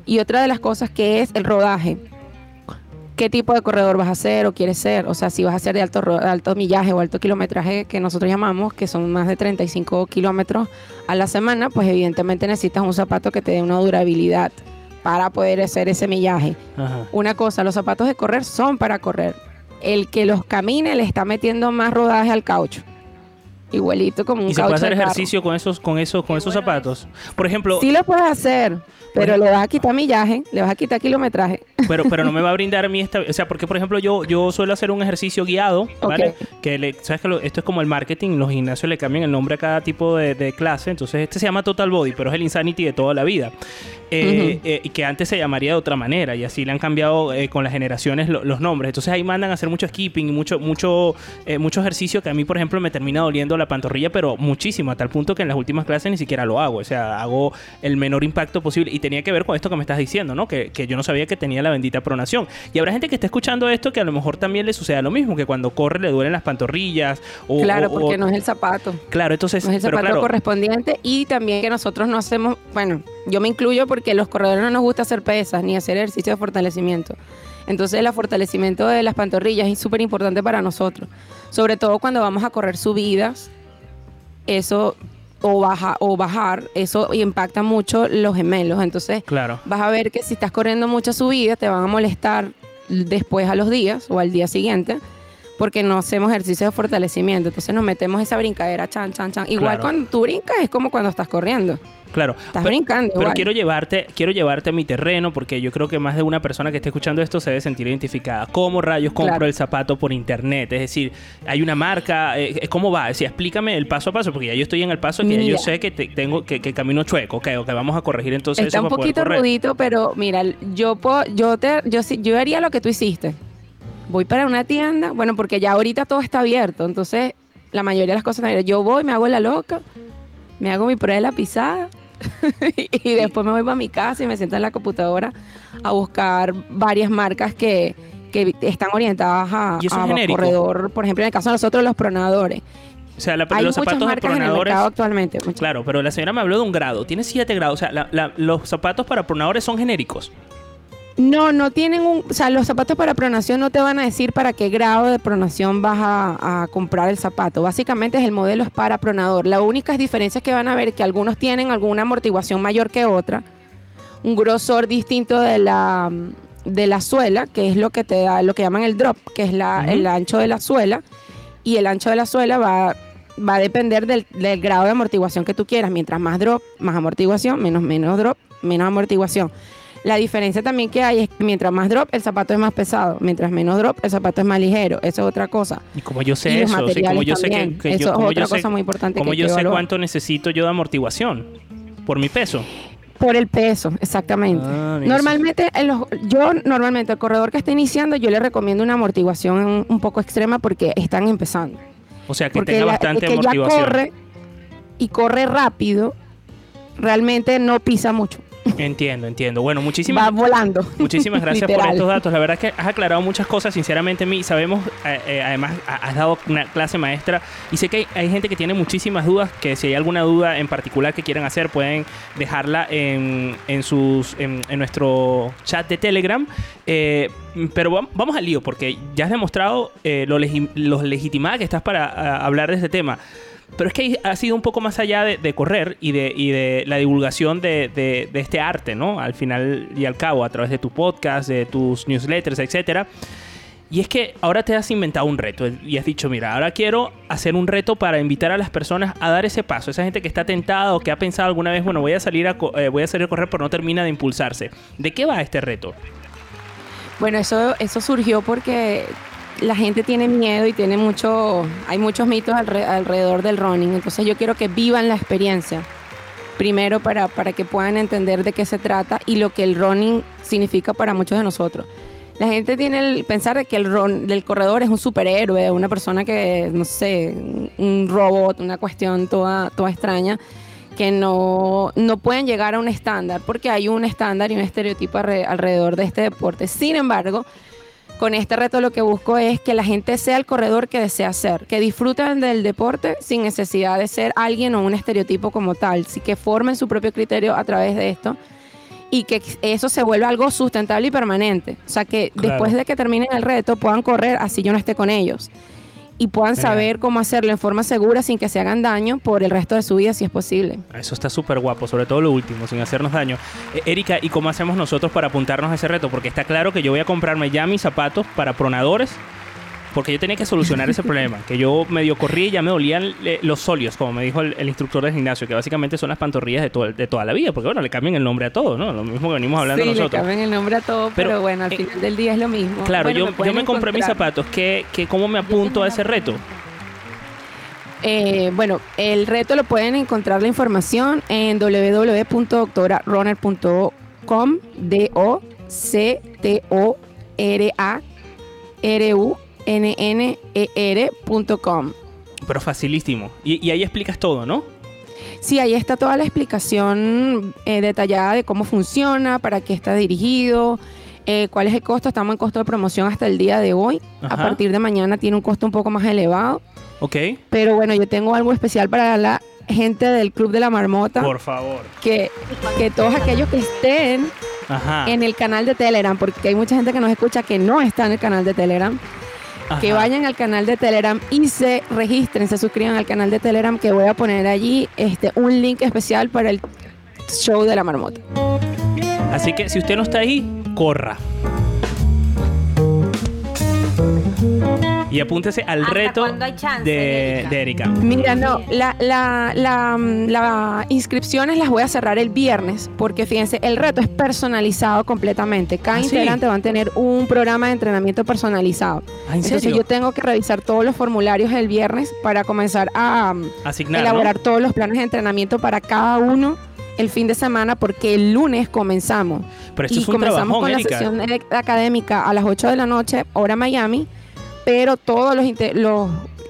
S18: Y otra de las cosas que es el rodaje. ¿Qué tipo de corredor vas a hacer o quieres ser? O sea, si vas a ser de alto, alto millaje o alto kilometraje que nosotros llamamos, que son más de 35 kilómetros a la semana, pues evidentemente necesitas un zapato que te dé una durabilidad para poder hacer ese millaje.
S1: Ajá.
S18: Una cosa, los zapatos de correr son para correr. El que los camine le está metiendo más rodaje al caucho. Igualito como un
S1: ¿Y se puede hacer ejercicio con esos, con esos, con esos zapatos? Por ejemplo,
S18: Sí lo puedes hacer, pero le vas a quitar millaje, le vas a quitar kilometraje.
S1: pero, pero no me va a brindar a mí esta... O sea, porque, por ejemplo, yo, yo suelo hacer un ejercicio guiado, ¿vale? Que le, ¿sabes que lo- esto es como el marketing, los gimnasios le cambian el nombre a cada tipo de, de clase, entonces este se llama Total Body, pero es el Insanity de toda la vida. Eh,
S18: Ujú.
S1: eh, y que antes se llamaría de otra manera, y así le han cambiado eh, con las generaciones lo- los nombres. Entonces ahí mandan a hacer mucho skipping y mucho, mucho, eh, mucho ejercicio que a mí, por ejemplo, me termina doliendo la pantorrilla, pero muchísimo, a tal punto que en las últimas clases ni siquiera lo hago. O sea, hago el menor impacto posible. Y tenía que ver con esto que me estás diciendo, ¿no? Que, que yo no sabía que tenía la bendita pronación. Y habrá gente que está escuchando esto que a lo mejor también le suceda lo mismo, que cuando corre le duelen las pantorrillas. O,
S18: claro,
S1: o- o-
S18: porque no es el zapato.
S1: Claro, entonces,
S18: No es el zapato
S1: claro,
S18: correspondiente y también que nosotros no hacemos, bueno, yo me incluyo porque los corredores no nos gusta hacer pesas ni hacer ejercicio de fortalecimiento. Entonces el fortalecimiento de las pantorrillas es súper importante para nosotros, sobre todo cuando vamos a correr subidas, eso o baja o bajar, eso impacta mucho los gemelos. Entonces
S1: claro.
S18: vas a ver que si estás corriendo muchas subidas te van a molestar después a los días o al día siguiente porque no hacemos ejercicio de fortalecimiento. Entonces nos metemos esa brincadera, chan, chan, chan. Igual
S1: Claro.
S18: cuando tú brincas es como cuando estás corriendo.
S1: Claro.
S18: Estás brincando
S1: Pero
S18: igual.
S1: quiero llevarte, quiero llevarte a mi terreno porque yo creo que más de una persona que esté escuchando esto se debe sentir identificada. ¿Cómo rayos compro
S18: Claro.
S1: el zapato por internet? Es decir, hay una marca, eh, ¿cómo va? Es decir, explícame el paso a paso porque ya yo estoy en el paso que ya yo sé que te- tengo que, que camino chueco, que, que vamos a corregir entonces
S18: Está
S1: eso
S18: un
S1: para
S18: poquito rudito, pero mira, yo puedo, yo te, yo yo haría lo que tú hiciste. Voy para una tienda, bueno, porque ya ahorita todo está abierto, entonces la mayoría de las cosas están abiertas. Yo voy, me hago la loca, me hago mi prueba de la pisada y después me voy para mi casa y me siento en la computadora a buscar varias marcas que, que están orientadas a,
S1: ¿Y eso es
S18: a corredor, por ejemplo, en el caso de nosotros los pronadores.
S1: O sea, la-
S18: Hay
S1: los zapatos de
S18: marcas en el
S1: pronadores.
S18: actualmente.
S1: Claro, pero la señora me habló de un grado. Tiene 7 grados. O sea, la- la- los zapatos para pronadores son genéricos.
S18: No, no tienen un, o sea, los zapatos para pronación no te van a decir para qué grado de pronación vas a, a comprar el zapato. Básicamente es el modelo es para pronador. La única diferencia es que van a ver que algunos tienen alguna amortiguación mayor que otra, un grosor distinto de la de la suela, que es lo que te da, lo que llaman el drop, que es la, el ancho de la suela, y el ancho de la suela va, va a depender del, del grado de amortiguación que tú quieras. Mientras más drop, más amortiguación, menos menos drop, menos amortiguación. La diferencia también que hay es que mientras más drop, el zapato es más pesado. Mientras menos drop, el zapato es más ligero. Eso es otra cosa.
S1: Y como yo sé eso, sí, como yo sé que,
S18: Eso
S1: yo,
S18: es otra
S1: yo sé,
S18: cosa muy importante
S1: como
S18: que
S1: yo sé cuánto necesito yo de amortiguación por mi peso.
S18: Por el peso, exactamente.
S1: Ah,
S18: normalmente, en los- yo normalmente al corredor que está iniciando, yo le recomiendo una amortiguación un poco extrema porque están empezando.
S1: O sea, que
S18: porque
S1: tenga
S18: la-
S1: bastante
S18: el que
S1: amortiguación.
S18: ya corre y corre rápido, realmente no pisa mucho.
S1: Entiendo, entiendo. Bueno, muchísimas
S18: Va volando.
S1: Muchísimas gracias por estos datos. La verdad es que has aclarado muchas cosas. Sinceramente, mi sabemos, eh, eh, además, ha- has dado una clase maestra y sé que hay, hay gente que tiene muchísimas dudas. Que si hay alguna duda en particular que quieran hacer, pueden dejarla en, en sus, en, en nuestro chat de Telegram. Eh, pero vam- vamos al lío, porque ya has demostrado eh, lo, legi- lo legitimada que estás para ah, hablar de este tema. Pero es que ha sido un poco más allá de, correr y de, la divulgación de, este arte, ¿no? Al final y al cabo, a través de tu podcast, de tus newsletters, etcétera. Y es que ahora te has inventado un reto y has dicho, mira, ahora quiero hacer un reto para invitar a las personas a dar ese paso. Esa gente que está tentada o que ha pensado alguna vez, bueno, voy a salir a, eh, voy a salir a correr, pero no termina de impulsarse. ¿De qué va este reto?
S18: Bueno, eso surgió porque la gente tiene miedo y tiene mucho, hay muchos mitos alre- alrededor del running. Entonces yo quiero que vivan la experiencia. Primero para, que puedan entender de qué se trata y lo que el running significa para muchos de nosotros. La gente tiene el pensar de que el run, del corredor es un superhéroe, una persona que, no sé, un- robot, una cuestión toda, extraña, que no, pueden llegar a un estándar, porque hay un estándar y un estereotipo alre- alrededor de este deporte. Sin embargo, con este reto lo que busco es que la gente sea el corredor que desea ser, que disfruten del deporte sin necesidad de ser alguien o un estereotipo como tal, sí que formen su propio criterio a través de esto y que eso se vuelva algo sustentable y permanente. O sea, que
S1: Claro.
S18: después de que terminen el reto puedan correr así yo no esté con ellos y puedan saber cómo hacerlo en forma segura sin que se hagan daño por el resto de su vida si es posible.
S1: Eso está súper guapo, sobre todo lo último, sin hacernos daño. Eh, Erika, ¿y cómo hacemos nosotros para apuntarnos a ese reto? Porque está claro que yo voy a comprarme ya mis zapatos para pronadores, porque yo tenía que solucionar ese problema, que yo medio corrí y ya me dolían eh, los solios, como me dijo el, el instructor del gimnasio, que básicamente son las pantorrillas de, todo- de toda la vida, porque bueno, le cambian el nombre a todo, ¿no? Lo mismo que venimos hablando
S18: sí, le
S1: nosotros.
S18: cambian el nombre a todo, pero,
S1: Pero,
S18: bueno, al
S1: eh,
S18: final del día es lo mismo.
S1: Claro,
S18: Bueno,
S1: yo, yo
S18: pueden
S1: me compré mis zapatos, ¿qué, qué, ¿cómo me apunto a ese reto?
S18: Eh, bueno, el reto lo pueden encontrar la información en www.doctorarunner.com d o c t o r a r u n n e r.com.
S1: Pero facilísimo. Y, y ahí explicas todo, ¿no?
S18: Sí, ahí está toda la explicación eh, detallada de cómo funciona, para qué está dirigido, Eh, ¿Cuál es el costo? Estamos en costo de promoción hasta el día de hoy.
S1: Ajá.
S18: A partir de mañana tiene un costo un poco más elevado.
S1: Ok.
S18: Pero bueno, yo tengo algo especial para la gente del Club de la Marmota.
S1: Por favor.
S18: Que, que todos aquellos que estén
S1: Ajá.
S18: en el canal de Telegram, porque hay mucha gente que nos escucha que no está en el canal de Telegram, que vayan al canal de Telegram y se registren, se suscriban al canal de Telegram, que voy a poner allí este, un link especial para el show de la marmota.
S1: Así que si usted no está ahí, corra. Y apúntese al
S13: ¿Hasta
S1: reto
S13: cuándo hay chance,
S1: de,
S13: Erika?
S1: de Erika.
S18: Mira, no, la, la, la, la inscripciones las voy a cerrar el viernes, porque fíjense, el reto es personalizado completamente. Cada
S1: ¿Ah, sí?
S18: integrante va a tener un programa de entrenamiento personalizado.
S1: Ah, ¿en
S18: Entonces
S1: serio?
S18: yo tengo que revisar todos los formularios el viernes para comenzar a
S1: Asignar, ¿no?
S18: elaborar todos los planes de entrenamiento para cada uno el fin de semana, porque el lunes comenzamos.
S1: Pero esto
S18: y
S1: es un
S18: comenzamos
S1: trabajón,
S18: con la sesión de- académica a las 8 de la noche, hora Miami, pero todos los,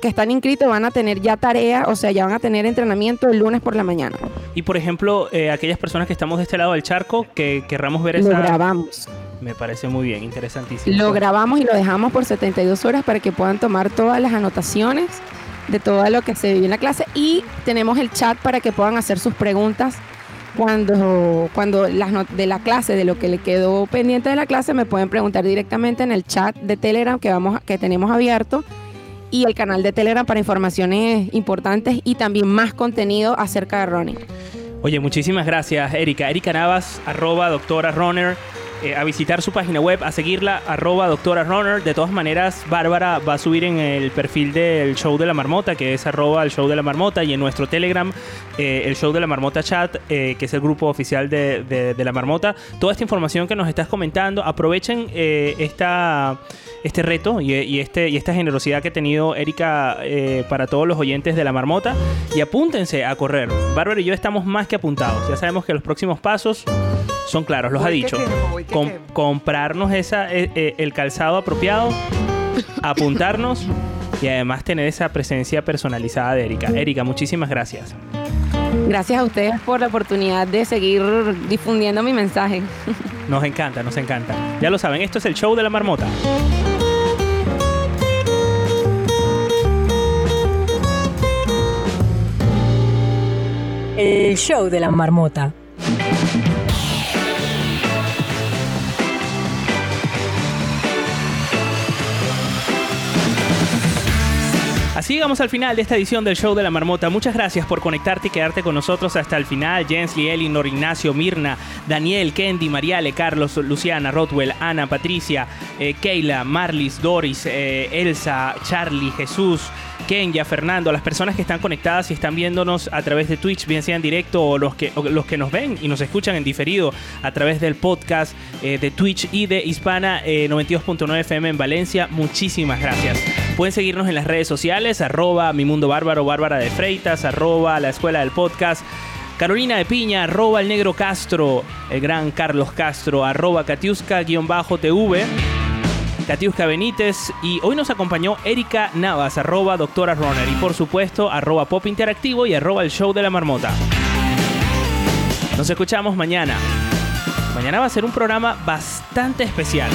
S18: que están inscritos van a tener ya tarea, o sea, ya van a tener entrenamiento el lunes por la mañana.
S1: Y por ejemplo, eh, aquellas personas que estamos de este lado del charco, que querramos ver
S18: Lo
S1: esa...
S18: grabamos.
S1: Me parece muy bien, interesantísimo.
S18: Lo grabamos y lo dejamos por 72 horas para que puedan tomar todas las anotaciones de todo lo que se vive en la clase y tenemos el chat para que puedan hacer sus preguntas cuando, cuando las de la clase, de lo que le quedó pendiente de la clase, me pueden preguntar directamente en el chat de Telegram que, vamos, que tenemos abierto y el canal de Telegram para informaciones importantes y también más contenido acerca de Ronnie.
S1: Oye, muchísimas gracias, Erika. Erika Navas, arroba doctora runner. Eh, a visitar su página web, a seguirla, arroba doctora runner. De todas maneras, Bárbara va a subir en el perfil del show de la marmota, que es arroba el show de la marmota, y en nuestro Telegram, eh, el show de la marmota chat, eh, que es el grupo oficial de, la marmota. Toda esta información que nos estás comentando, aprovechen esta, este reto y, este, y esta generosidad que ha tenido Erika para todos los oyentes de la marmota y apúntense a correr. Bárbara y yo estamos más que apuntados. Ya sabemos que los próximos pasos son claros, los ha dicho.
S3: quemo, voy que
S1: Com-
S3: quemo.
S1: comprarnos esa, eh, eh, el calzado apropiado, apuntarnos y además tener esa presencia personalizada de Erika. Erika, muchísimas gracias.
S18: Gracias a ustedes por la oportunidad de seguir difundiendo mi mensaje.
S1: Nos encanta, nos encanta. Ya lo saben, esto es el show de la marmota.
S2: El show de la marmota.
S1: Así llegamos al final de esta edición del show de la marmota. Muchas gracias por conectarte y quedarte con nosotros hasta el final. Jens, Lieli, Nor Ignacio, Mirna, Daniel, Kendi, Mariale, Carlos, Luciana, Rotwell, Ana, Patricia, eh, Keila, Marlis, Doris, eh, Elsa, Charlie, Jesús, Kenya, Fernando, las personas que están conectadas y están viéndonos a través de Twitch, bien sea en directo o los que, los que nos ven y nos escuchan en diferido a través del podcast eh, de Twitch y de Hispana eh, 92.9 FM en Valencia. Muchísimas gracias. Pueden seguirnos en las redes sociales, arroba mi mundo bárbaro, bárbara de Freitas, arroba la escuela del podcast. Carolina de Piña, arroba el negro Castro, el gran Carlos Castro, arroba Katiuska-TV. Katiuska Benítez y hoy nos acompañó Erika Navas, arroba doctora Runner y por supuesto arroba pop interactivo y arroba el show de la marmota. Nos escuchamos mañana. Mañana va a ser un programa bastante especial.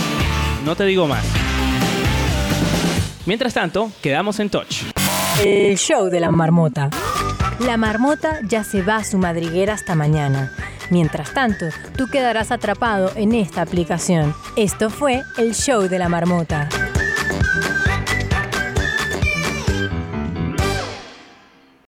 S1: No te digo más. Mientras tanto, quedamos en touch.
S2: El show de la marmota. La marmota ya se va a su madriguera hasta mañana. Mientras tanto, tú quedarás atrapado en esta aplicación. Esto fue el show de la marmota.